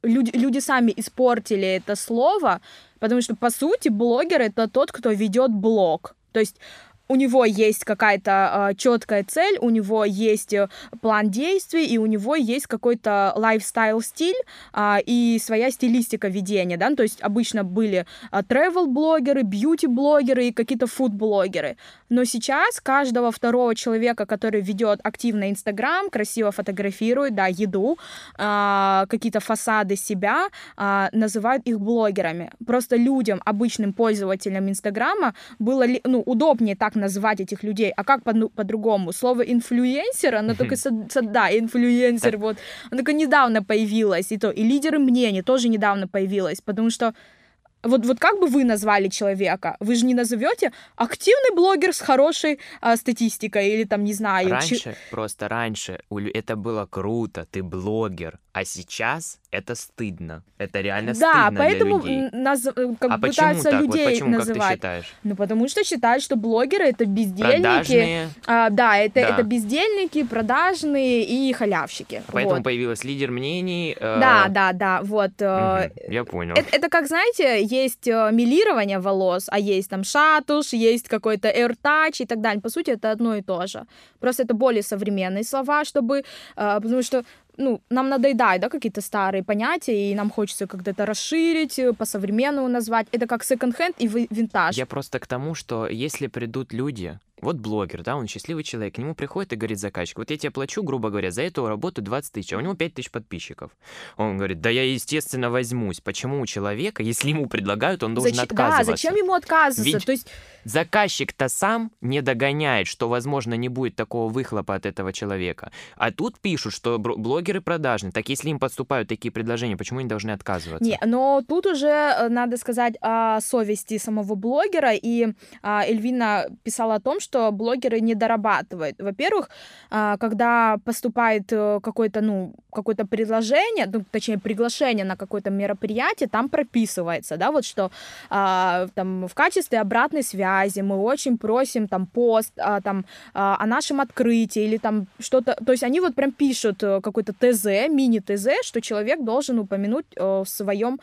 люди, люди сами испортили это слово, потому что, по сути, блогер это тот, кто ведет блог. То есть у него есть какая-то э, а, четкая цель, у него есть э, план действий, и у него есть какой-то лайфстайл-стиль э, и своя стилистика ведения, да, ну, то есть обычно были э, travel-блогеры, бьюти-блогеры и какие-то фуд-блогеры, но сейчас каждого второго человека, который ведет активно Инстаграм, красиво фотографирует, да, еду, э, какие-то фасады себя, э, называют их блогерами. Просто людям, обычным пользователям Инстаграма было, ну, удобнее так назвать этих людей. А как по- по-другому? Слово инфлюенсер, оно только, да, инфлюенсер, вот, оно только недавно появилось, и то, и лидеры мнений тоже недавно появилось, потому что вот, вот как бы вы назвали человека? Вы же не назовете активный блогер с хорошей а, статистикой или там, не знаю... Раньше, чи... просто раньше, это было круто, ты блогер, А сейчас это стыдно. Это реально Да, стыдно поэтому для людей. наз- э, как а бы почему пытаются так? людей вот почему, как ты называть. считаешь? Ну, потому что считают, что блогеры это бездельники. Продажные, А, да, это, Да. это бездельники, продажные и халявщики. поэтому Вот. появилась лидер мнений. э, Да, да, да, вот. э, мгм, я понял. Это, это как, знаете, есть э, милирование волос, а есть там шатуш, есть какой-то AirTouch и так далее. По сути, это одно и то же. Просто это более современные слова, чтобы... э, потому что ну, нам надоедают, да, какие-то старые понятия, и нам хочется это расширить, э, по-современному назвать. Это как секонд-хенд и ви- винтаж. Я просто к тому, что если придут люди, вот блогер, да, он счастливый человек, к нему приходит и говорит заказчик, вот я тебе плачу, грубо говоря, за эту работу 20 тысяч, а у него 5 тысяч подписчиков. Он говорит, да я, естественно, возьмусь. Почему у человека, если ему предлагают, он должен Зач- Да, отказываться? зачем ему отказываться? Ведь То есть Заказчик-то сам не догоняет, что, возможно, не будет такого выхлопа от этого человека. А тут пишут, что блогеры продажные. Так если им поступают такие предложения, почему они должны отказываться? Не, но тут уже э, надо сказать о совести самого блогера, и а, Эльвина писала о том, что блогеры не дорабатывают. Во-первых, а, когда поступает э, какое-то, ну, какое-то предложение, ну, точнее, приглашение на какое-то мероприятие, там прописывается, да, вот что а, там в качестве обратной связи мы очень просим там пост а, там о нашем открытии или там что-то, то есть они вот прям пишут э, какой-то ТЗ, мини-ТЗ, что человек должен упомянуть э, в своем,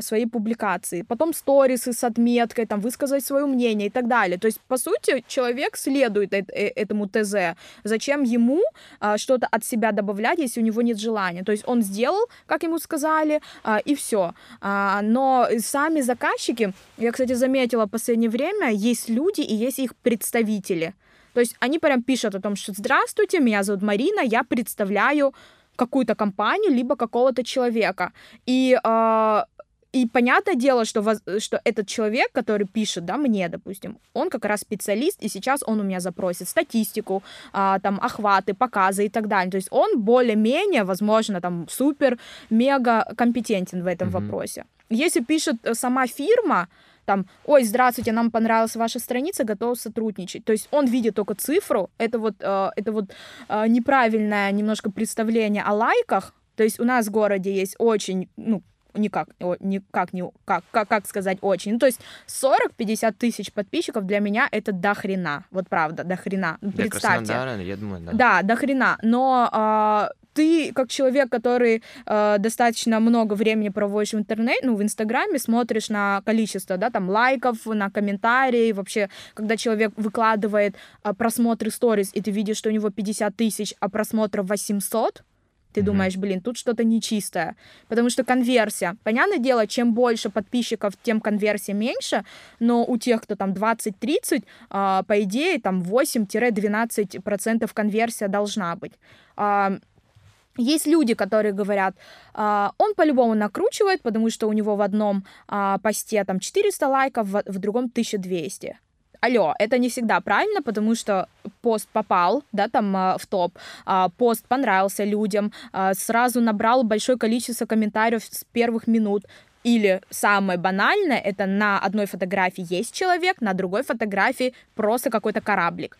своей публикации. Потом сторисы с отметкой, там высказать свое мнение и так далее. То есть, по сути, человек следует эт- э- этому ТЗ. Зачем ему а, что-то от себя добавлять, если у него нет желания? То есть он сделал, как ему сказали, а, и все. но сами заказчики, я, кстати, заметила в последнее время, есть люди и есть их представители. То есть они прям пишут о том, что «Здравствуйте, меня зовут Марина, я представляю какую-то компанию, либо какого-то человека». И, э, и понятное дело, что, воз- что этот человек, который пишет, да, мне, допустим, он как раз специалист, и сейчас он у меня запросит статистику, а, там, охваты, показы и так далее. То есть он более-менее, возможно, там, супер-мега компетентен в этом Мгм. вопросе. Если пишет э, сама фирма, там, ой, здравствуйте, нам понравилась ваша страница, готов сотрудничать. То есть он видит только цифру, это вот, э, это вот э, неправильное немножко представление о лайках. То есть у нас в городе есть очень, ну, никак, никак не, как, как, как сказать очень. Ну, то есть 40-50 тысяч подписчиков для меня это до хрена. Вот правда, до хрена. Для Представьте. Краснодара, я думаю, да. Да, до хрена. Но а, ты, как человек, который а, достаточно много времени проводишь в интернете, ну, в Инстаграме, смотришь на количество, да, там, лайков, на комментарии, вообще, когда человек выкладывает а, просмотры сторис, и ты видишь, что у него 50 тысяч, а просмотров 800, ты Мгм. думаешь, блин, тут что-то нечистое. Потому что конверсия. Понятное дело, чем больше подписчиков, тем конверсия меньше, но у тех, кто там 20-30, а, по идее, там 8-12% конверсия должна быть. А, есть люди, которые говорят, а, он по-любому накручивает, потому что у него в одном а, посте там 400 лайков, в, в другом 1200. Алло, это не всегда правильно, потому что пост попал, да, там а, в топ, а, пост понравился людям, а, сразу набрал большое количество комментариев с первых минут. Или самое банальное, это на одной фотографии есть человек, на другой фотографии просто какой-то кораблик.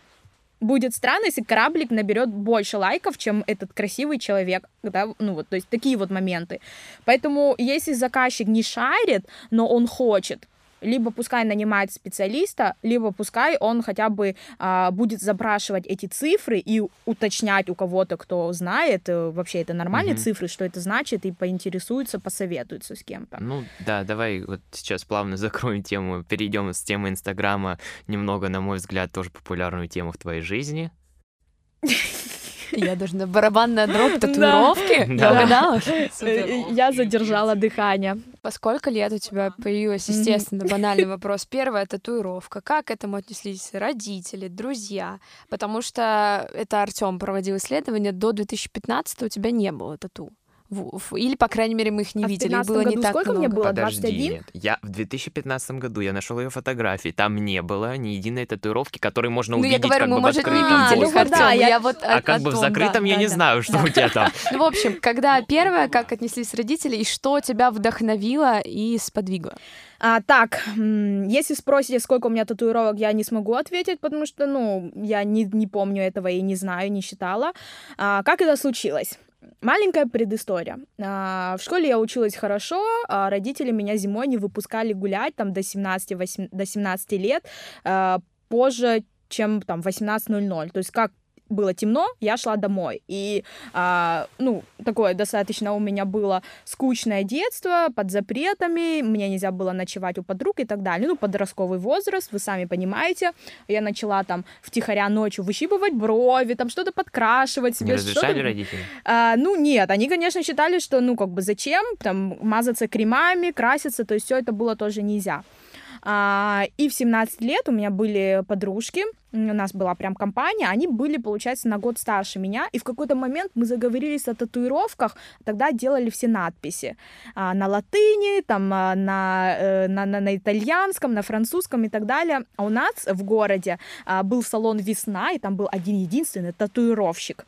Будет странно, если кораблик наберет больше лайков, чем этот красивый человек, да, ну вот, то есть такие вот моменты. Поэтому если заказчик не шарит, но он хочет, либо пускай нанимает специалиста, либо пускай он хотя бы а, будет запрашивать эти цифры и уточнять у кого-то, кто знает, э, вообще это нормальные Мгм. цифры, что это значит, и поинтересуется, посоветуется с кем-то. Ну да, давай вот сейчас плавно [laughs] закроем тему, перейдем с темы Инстаграма немного, на мой взгляд, тоже популярную тему в твоей жизни. [laughs] Я должна барабанная дробь татуировки. Я Да. угадала? Э, Супер. Я задержала дыхание. По сколько лет у тебя появилась, естественно, банальный [laughs] вопрос. Первая татуировка. Как к этому отнеслись родители, друзья? Потому что это Артем проводил исследование. До 2015 у тебя не было тату. В- в- Или, по крайней мере, мы их не А в видели. 15 было не году так сколько много. мне было? Подожди, 21? нет. Я в 2015 году я нашел ее фотографии. Там не было ни единой татуировки, которой можно Ну, я увидеть говорю, как мы, бы в может, не открытом видели ну да, я- Я вот А как о бы в том, закрытом да, я да, не да. знаю, что Да. у тебя там. [laughs] Ну, в общем, когда первое, как отнеслись родители, и что тебя вдохновило и сподвигло? А, так, если спросите, сколько у меня татуировок, я не смогу ответить, потому что, ну, я не, не помню этого и не знаю, не считала. А, как это случилось? Маленькая предыстория. А, в школе я училась хорошо, а родители меня зимой не выпускали гулять там до 17, 8, до 17 лет а, позже, чем там 18.00. То есть как было темно, я шла домой. И, а, ну, такое достаточно у меня было скучное детство, под запретами, мне нельзя было ночевать у подруг и так далее. Ну, подростковый возраст, вы сами понимаете. Я начала там втихаря ночью выщипывать брови, там что-то подкрашивать себе. Не разрешали родители? А, ну, нет, они, конечно, считали, что, ну, как бы, зачем там мазаться кремами, краситься, то есть все это было тоже нельзя. А, и в 17 лет у меня были подружки, у нас была прям компания, они были, получается, на год старше меня, и в какой-то момент мы заговорились о татуировках, тогда делали все надписи а, на латыни, там, а, на, э, на, на, на итальянском, на французском и так далее. А у нас в городе а, был салон «Весна», и там был один-единственный татуировщик.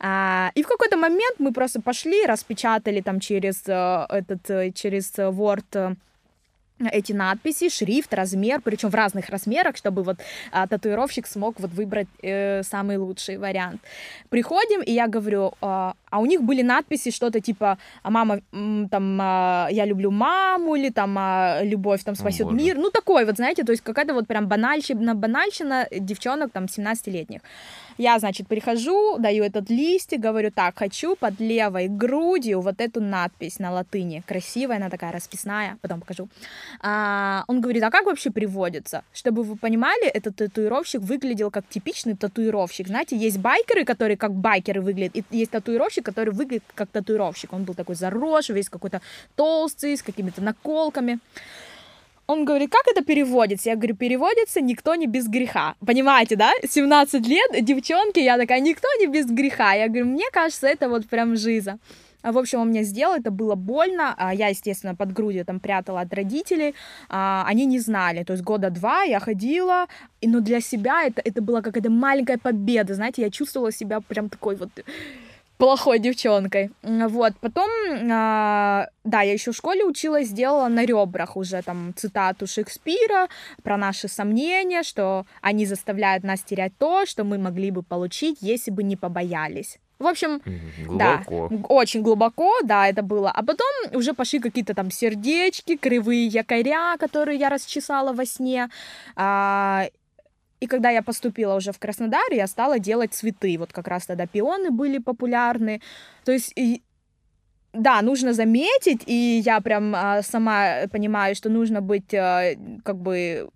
А, и в какой-то момент мы просто пошли, распечатали там через э, этот, э, через Word эти надписи, шрифт, размер, причем в разных размерах, чтобы вот а, татуировщик смог вот выбрать э, самый лучший вариант. Приходим, и я говорю, а, а у них были надписи что-то типа а «мама, там, а, я люблю маму» или там а, «любовь там спасет О, мир», ну такой вот, знаете, то есть какая-то вот прям банальщина, банальщина девчонок там 17-летних. Я, значит, прихожу, даю этот листик, говорю, так, хочу под левой грудью вот эту надпись на латыни. Красивая, она такая расписная, потом покажу. А, он говорит, а как вообще приводится? Чтобы вы понимали, этот татуировщик выглядел как типичный татуировщик. Знаете, есть байкеры, которые как байкеры выглядят, и есть татуировщик, который выглядит как татуировщик. Он был такой заросший, весь какой-то толстый, с какими-то наколками. Он говорит, как это переводится? Я говорю, переводится «никто не без греха». Понимаете, да? 17 лет, девчонки, я такая, никто не без греха. Я говорю, мне кажется, это вот прям жиза. В общем, он мне сделал, это было больно. А я, естественно, под грудью там прятала от родителей. А, они не знали. То есть года два я ходила, и, но для себя это, это была какая-то маленькая победа. Знаете, я чувствовала себя прям такой вот плохой девчонкой. Вот, потом, а, да, я еще в школе училась, сделала на ребрах уже там цитату Шекспира про наши сомнения, что они заставляют нас терять то, что мы могли бы получить, если бы не побоялись. В общем, глубоко. да, очень глубоко, да, это было. А потом уже пошли какие-то там сердечки, кривые якоря, которые я расчесала во сне. А, и когда я поступила уже в Краснодар, я стала делать цветы. Вот как раз тогда пионы были популярны. То есть да, нужно заметить, и я прям а, сама понимаю, что нужно быть а, как бы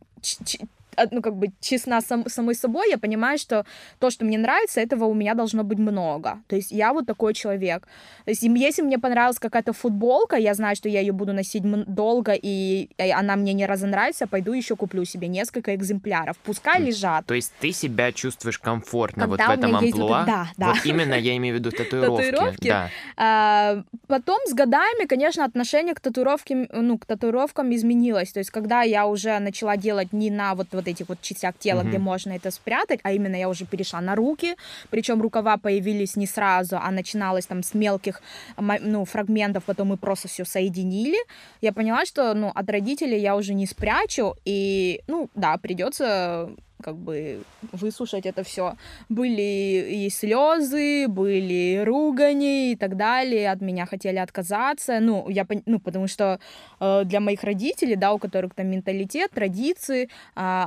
ну, как бы честна сам, самой собой, я понимаю, что то, что мне нравится, этого у меня должно быть много. То есть я вот такой человек. То есть если мне понравилась какая-то футболка, я знаю, что я ее буду носить долго, и она мне не разонравится, пойду еще куплю себе несколько экземпляров. Пускай лежат. То есть ты себя чувствуешь комфортно Когда вот в этом амплуа? Вот, да, да. Вот именно я имею в виду татуировки. татуировки. Да. А, потом с годами, конечно, отношение к татуировкам, ну, к татуировкам изменилось. То есть когда я уже начала делать не на вот, вот этих вот частях тела, mm-hmm. где можно это спрятать, а именно я уже перешла на руки, причем рукава появились не сразу, а начиналось там с мелких ну, фрагментов, потом мы просто все соединили. Я поняла, что ну, от родителей я уже не спрячу, и ну да, придется как бы выслушать это все. Были и слезы, были ругани и так далее. От меня хотели отказаться. Ну, я, ну потому что э, для моих родителей, да, у которых там менталитет, традиции, э,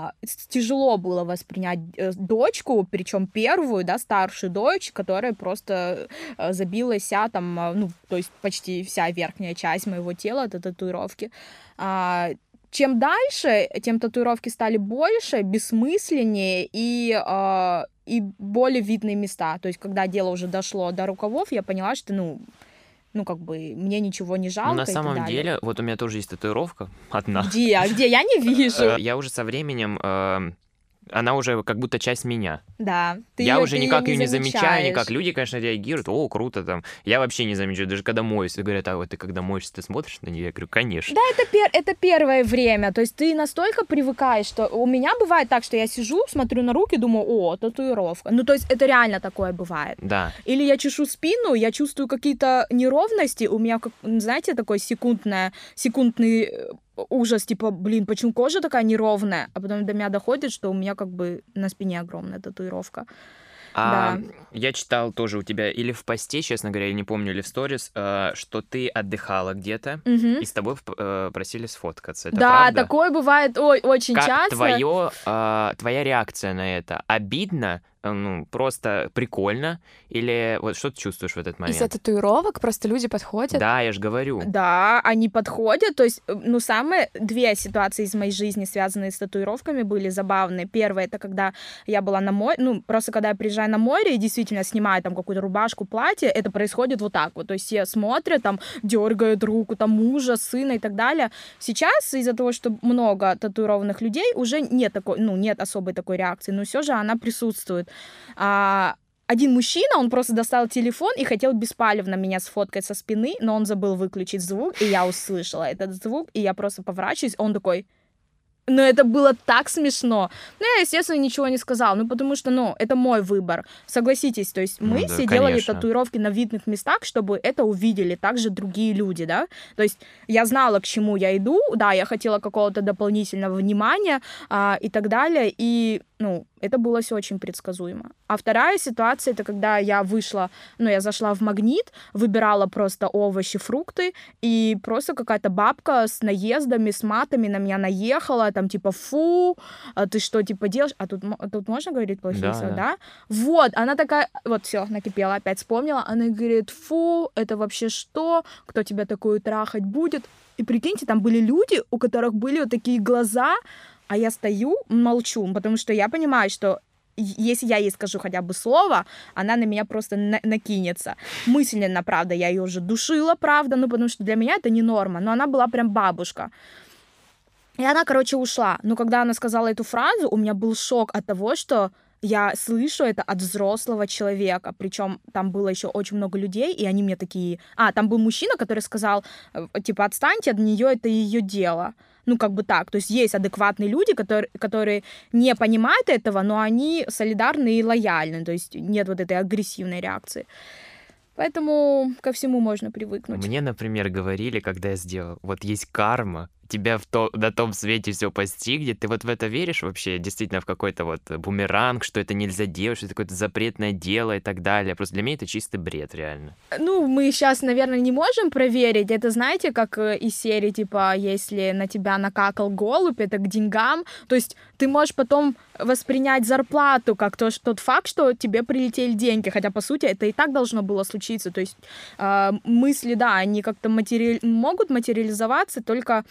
тяжело было воспринять э, дочку, причем первую, да, старшую дочь, которая просто э, забила вся там, э, ну, то есть почти вся верхняя часть моего тела, это татуировки. Э, чем дальше, тем татуировки стали больше, бессмысленнее и, э, и более видные места. То есть, когда дело уже дошло до рукавов, я поняла, что, ну, ну, как бы, мне ничего не жалко. Ну, на самом деле, вот у меня тоже есть татуировка одна. Где? А где? Я не [laughs] вижу. Я уже со временем э, она уже как будто часть меня. Да. Ты я ее, уже никак ее не, не замечаю, никак. Люди, конечно, реагируют, о, круто там. Я вообще не замечаю, даже когда моюсь, говорят, а вот ты когда моешься, ты смотришь на нее? Я говорю, конечно. Да, это, пер это первое время, то есть ты настолько привыкаешь, что у меня бывает так, что я сижу, смотрю на руки, думаю, о, татуировка. Ну, то есть это реально такое бывает. Да. Или я чешу спину, я чувствую какие-то неровности, у меня, как, знаете, такой секундное, секундный э, ужас, типа, блин, почему кожа такая неровная? А потом до меня доходит, что у меня как бы на спине огромная татуировка. А Да. я читал тоже у тебя или в посте, честно говоря, я не помню, или в сторис, э, что ты отдыхала где-то, Мгм. и с тобой э, просили сфоткаться. Это да, правда? такое бывает ой, очень Как часто. твое, а, твоя реакция на это? Обидно? Э, Ну, просто прикольно? Или вот что ты чувствуешь в этот момент? Из-за татуировок просто люди подходят. Да, я же говорю. Да, они подходят. То есть, э, ну, самые две ситуации из моей жизни, связанные с татуировками, были забавные. Первое, это когда я была на море, ну, просто когда я приезжаю на море и действительно снимаю там какую-то рубашку, платье, это происходит вот так вот. То есть все смотрят, там, дергают руку, там, мужа, сына и так далее. Сейчас из-за того, что много татуированных людей, уже нет такой, ну, нет особой такой реакции, но все же она присутствует. А, один мужчина, он просто достал телефон и хотел беспалевно меня сфоткать со спины, но он забыл выключить звук, и я услышала этот звук, и я просто поворачиваюсь, он такой... Но это было так смешно. Ну, я, естественно, ничего не сказал, ну, потому что, ну, это мой выбор. Согласитесь, то есть мы Ну да, все делали конечно. татуировки на видных местах, чтобы это увидели также другие люди, да. То есть я знала, к чему я иду, да, я хотела какого-то дополнительного внимания а, и так далее, и, ну, это было все очень предсказуемо. А вторая ситуация, это когда я вышла, ну, я зашла в магнит, выбирала просто овощи, фрукты, и просто какая-то бабка с наездами, с матами на меня наехала, там, типа, фу, а ты что, типа, делаешь? А тут, тут можно говорить плохие Да, слова, да. да? Вот, она такая, вот все, накипела, опять вспомнила, она говорит, фу, это вообще что? Кто тебя такую трахать будет? И прикиньте, там были люди, у которых были вот такие глаза, а я стою, молчу, потому что я понимаю, что если я ей скажу хотя бы слово, она на меня просто на- накинется. Мысленно, правда, я ее уже душила, правда, ну, потому что для меня это не норма, но она была прям бабушка. И она, короче, ушла. Но когда она сказала эту фразу, у меня был шок от того, что я слышу это от взрослого человека. Причем там было еще очень много людей, и они мне такие... А, там был мужчина, который сказал, э, типа, отстаньте от нее, это ее дело. Ну, как бы так. То есть есть адекватные люди, которые, которые не понимают этого, но они солидарны и лояльны. То есть нет вот этой агрессивной реакции. Поэтому ко всему можно привыкнуть. Мне, например, говорили, когда я сделал, вот есть карма, тебя в то, на том свете все постигнет, ты вот в это веришь вообще, действительно, в какой-то вот бумеранг, что это нельзя делать, что это какое-то запретное дело и так далее. Просто для меня это чистый бред, реально. Ну, мы сейчас, наверное, не можем проверить. Это, знаете, как э, из серии, типа, если на тебя накакал голубь, это к деньгам. То есть ты можешь потом воспринять зарплату как то, что, тот факт, что тебе прилетели деньги. Хотя, по сути, это и так должно было случиться. То есть э, мысли, да, они как-то матери... могут материализоваться только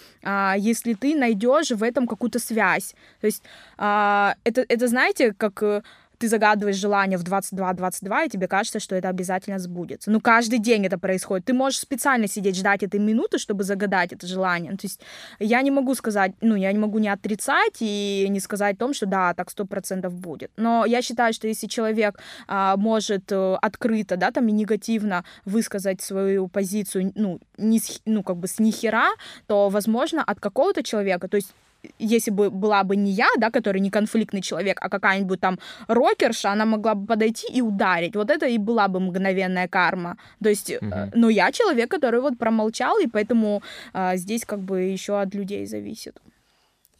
если ты найдешь в этом какую-то связь. То есть а, это, это, знаете, как э, ты загадываешь желание в 22-22, и тебе кажется, что это обязательно сбудется. Ну, каждый день это происходит. Ты можешь специально сидеть, ждать этой минуты, чтобы загадать это желание. То есть я не могу сказать, ну, я не могу не отрицать и не сказать о том, что да, так сто процентов будет. Но я считаю, что если человек а, может э, открыто, да, там и негативно высказать свою позицию, ну, не, с- ну, как бы с нихера, то, возможно, от какого-то человека, то есть если бы была бы не я, да, который не конфликтный человек, а какая-нибудь там рокерша, она могла бы подойти и ударить. Вот это и была бы мгновенная карма. То есть, э, Мгм. но я человек, который вот промолчал, и поэтому а, здесь как бы еще от людей зависит.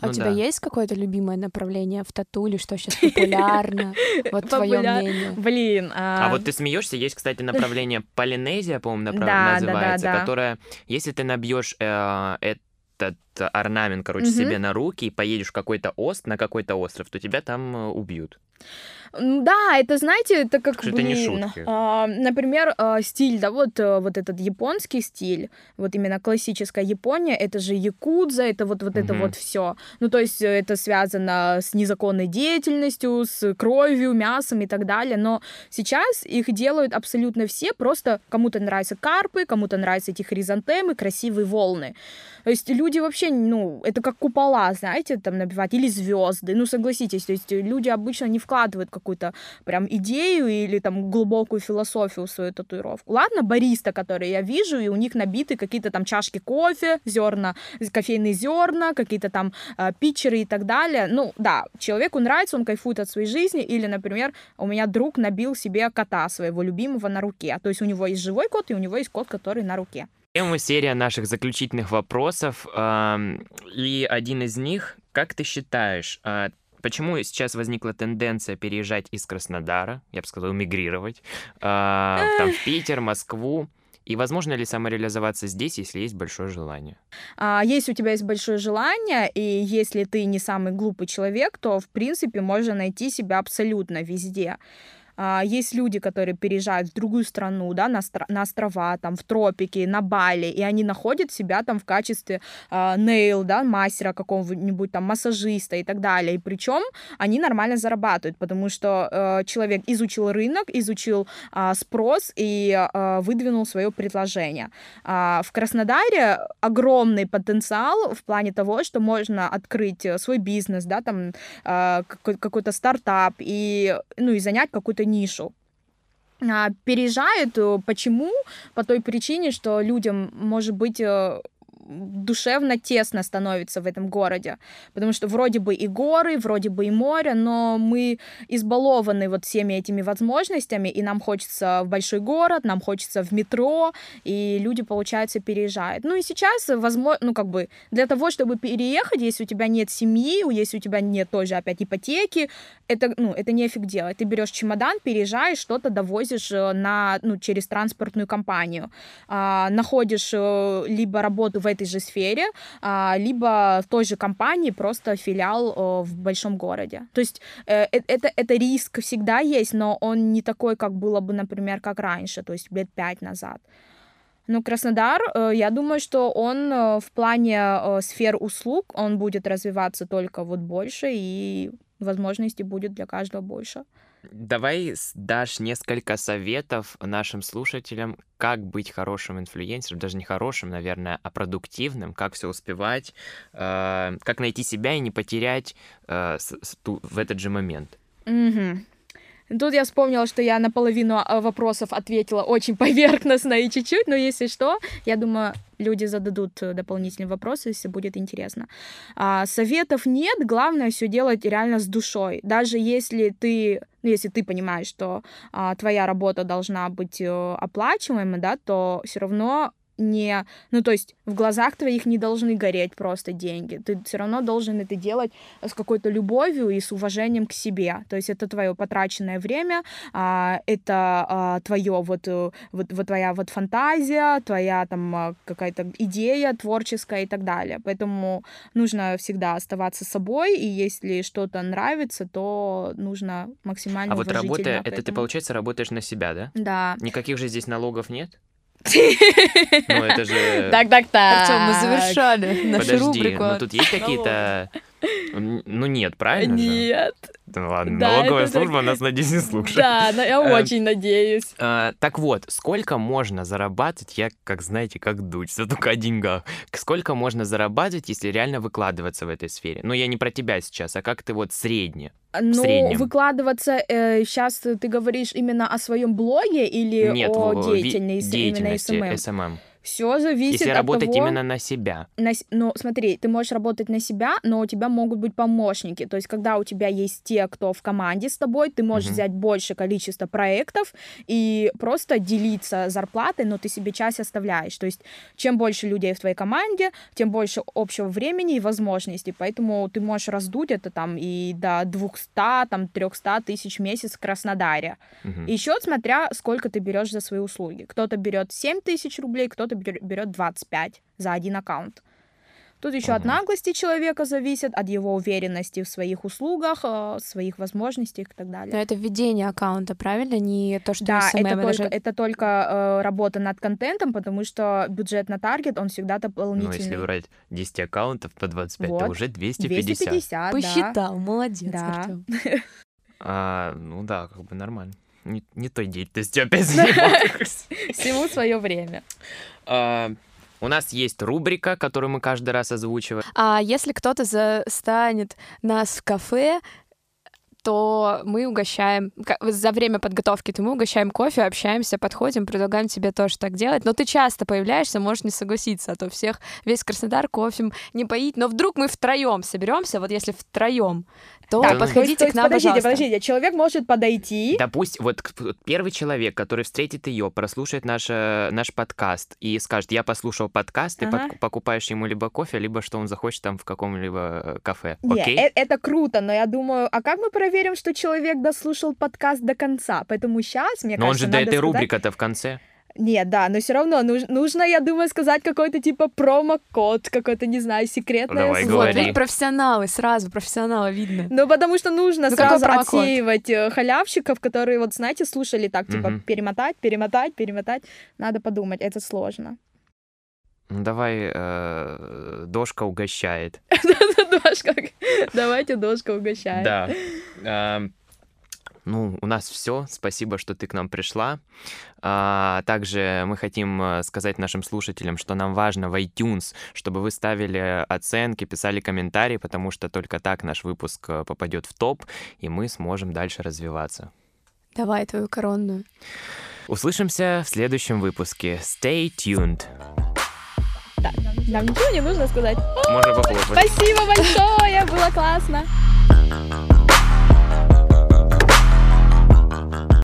А Ну у тебя да. есть какое-то любимое направление в тату или что сейчас [laughs] популярно? Вот твое мнение. Блин. А вот ты смеешься, есть, кстати, направление Полинезия, по-моему, [laughs] называется, которое, если ты набьешь э, этот орнамент, короче, Мгм. себе на руки и поедешь в какой-то ост, на какой-то остров, то тебя там э, убьют. Да, это, знаете, это как, это не блин, шутки. а, например, а, стиль, да, вот, э, вот этот японский стиль, вот именно классическая Япония, это же якудза, это вот, вот это Мгм. вот все. Ну, то есть э, это связано с незаконной деятельностью, с кровью, мясом и так далее, но сейчас их делают абсолютно все, просто кому-то нравятся карпы, кому-то нравятся эти хризантемы, красивые волны. То есть люди вообще, ну, это как купола, знаете, там набивать, или звезды, ну, согласитесь, то есть люди обычно не вкладывают какую-то прям идею или там глубокую философию свою татуировку. Ладно, бариста, которые я вижу, и у них набиты какие-то там чашки кофе, зерна, кофейные зерна, какие-то там э, питчеры и так далее. Ну, да, человеку нравится, он кайфует от своей жизни, или, например, у меня друг набил себе кота своего любимого на руке, то есть у него есть живой кот, и у него есть кот, который на руке. Тема серия наших заключительных вопросов, и один из них, как ты считаешь, а, почему сейчас возникла тенденция переезжать из Краснодара, я бы сказал, мигрировать, а, там, в Питер, Москву? И возможно ли самореализоваться здесь, если есть большое желание? А, если у тебя есть большое желание, и если ты не самый глупый человек, то, в принципе, можно найти себя абсолютно везде. А, есть люди, которые переезжают в другую страну, да, на, на острова, там, в тропики, на Бали, и они находят себя там в качестве э, нейл, да, мастера какого-нибудь там, массажиста и так далее. И причем они нормально зарабатывают, потому что э, человек изучил рынок, изучил э, спрос и э, выдвинул свое предложение. Э, в Краснодаре огромный потенциал в плане того, что можно открыть свой бизнес, да, там э, какой-то стартап и, ну, и занять какую-то нишу а, переезжают. Э, почему? По той причине, что людям, может быть, э, душевно тесно становится в этом городе, потому что вроде бы и горы, вроде бы и море, но мы избалованы вот всеми этими возможностями, и нам хочется в большой город, нам хочется в метро, и люди, получается, переезжают. Ну и сейчас, возможно, ну как бы для того, чтобы переехать, если у тебя нет семьи, если у тебя нет тоже опять ипотеки, это, ну, это нефиг делать. Ты берешь чемодан, переезжаешь, что-то довозишь э, на, ну, через транспортную компанию, а, находишь э, либо работу в этой же сфере, а, либо в той же компании просто филиал в большом городе. То есть э, э, это, это риск всегда есть, но он не такой, как было бы, например, как раньше, то есть лет пять назад. Но Краснодар, э, я думаю, что он в плане сфер услуг, он будет развиваться только вот больше, и возможностей будет для каждого больше. Давай дашь несколько советов нашим слушателям, как быть хорошим инфлюенсером, даже не хорошим, наверное, а продуктивным, как все успевать, э, как найти себя и не потерять э, с, ту, в этот же момент. Mm-hmm. Тут я вспомнила, что я наполовину а, вопросов ответила очень [laughs] поверхностно и чуть-чуть, но если что, я думаю, люди зададут э, дополнительные вопросы, если будет интересно. А, советов нет, главное все делать реально с душой. Даже если ты, ну, если ты понимаешь, что а, твоя работа должна быть э, оплачиваемой, да, то все равно не... Ну, то есть в глазах твоих не должны гореть просто деньги. Ты все равно должен это делать с какой-то любовью и с уважением к себе. То есть это твое потраченное время, а, это а, твое вот, э, вот, вот твоя вот фантазия, твоя там а, какая-то идея творческая и так далее. Поэтому нужно всегда оставаться собой, и если что-то нравится, то нужно максимально А вот работая, это ты, получается, работаешь на себя, да? Да. Никаких же здесь налогов нет? Ну, это же... Так, так, так. Артем, мы завершали нашу Подожди, рубрику. ну тут есть какие-то... Ну нет, правильно Нет. же? Ну ладно, Да, налоговая служба нас, надеюсь, не слушает. Да, но я Эм, очень надеюсь. А, так вот, сколько можно зарабатывать, я, как знаете, как дуть, все только о деньгах. Сколько можно зарабатывать, если реально выкладываться в этой сфере? Ну, я не про тебя сейчас, а как ты вот средне? Ну, выкладываться, сейчас ты говоришь именно о своем блоге или Нет, о ви- деятельности, именно деятельности SMM? Все зависит Если от работать того... именно на себя. на ну, смотри, ты можешь работать на себя, но у тебя могут быть помощники. То есть, когда у тебя есть те, кто в команде с тобой, ты можешь Мгм. взять больше количество проектов и просто делиться зарплатой, но ты себе часть оставляешь. То есть, чем больше людей в твоей команде, тем больше общего времени и возможностей. Поэтому ты можешь раздуть это там и до 200, там, 300 тысяч в месяц в Краснодаре. Мгм. Еще смотря, сколько ты берешь за свои услуги. Кто-то берет 7 тысяч рублей, кто-то берет 25 за один аккаунт. Тут еще от наглости человека зависит, от его уверенности в своих услугах, э, своих возможностей и так далее. Но это введение аккаунта, правильно? Не то, что Да, SMM, это только, же- это только э, работа над контентом, потому что бюджет на таргет, он всегда Ну, дополнительный. если брать 10 аккаунтов по 25, то Вот. уже 250. 250, да. Посчитал, молодец, Да. Артём. [laughs] А, ну да, как бы нормально. Не, не той деятельностью опять занимаюсь. [laughs] Всему свое время. А, У нас есть рубрика, которую мы каждый раз озвучиваем. А если кто-то застанет нас в кафе, то мы угощаем, за время подготовки то мы угощаем кофе, общаемся, подходим, предлагаем тебе тоже так делать. Но ты часто появляешься, можешь не согласиться, а то всех весь Краснодар кофе не поить. Но вдруг мы втроем соберемся, вот если втроем, то так, подходите то есть, к нам, подождите, пожалуйста. Подождите, человек может подойти. Да пусть вот первый человек, который встретит ее, прослушает наш, наш подкаст и скажет, я послушал подкаст, ага. ты покупаешь ему либо кофе, либо что он захочет там в каком-либо э, кафе. Окей? Э это круто, но я думаю, а как мы проверим, что человек дослушал подкаст до конца? Поэтому сейчас, мне но кажется, он же до этой сказать... рубрика-то в конце. Нет, да, но все равно нужно, нужно, я думаю, сказать какой-то типа промокод, какой-то, не знаю, секретное Давай, слово. Говори. Вот, профессионалы, сразу профессионалы видно. Ну, потому что нужно ну, сразу отсеивать э, халявщиков, которые, вот, знаете, слушали так, типа, угу. перемотать, перемотать, перемотать. Надо подумать, это сложно. Ну, давай, э, дошка угощает. [laughs] Дошка, давайте дошка угощает. Да. Ну, у нас все. Спасибо, что ты к нам пришла. А, также мы хотим э, сказать нашим слушателям, что нам важно в iTunes, чтобы вы ставили оценки, писали комментарии, потому что только так наш выпуск э, попадет в топ, и мы сможем дальше развиваться. Давай твою коронную. Услышимся в следующем выпуске. Stay tuned. Так, нам ничего не нужно сказать. Можно похлопать. Спасибо большое, было классно.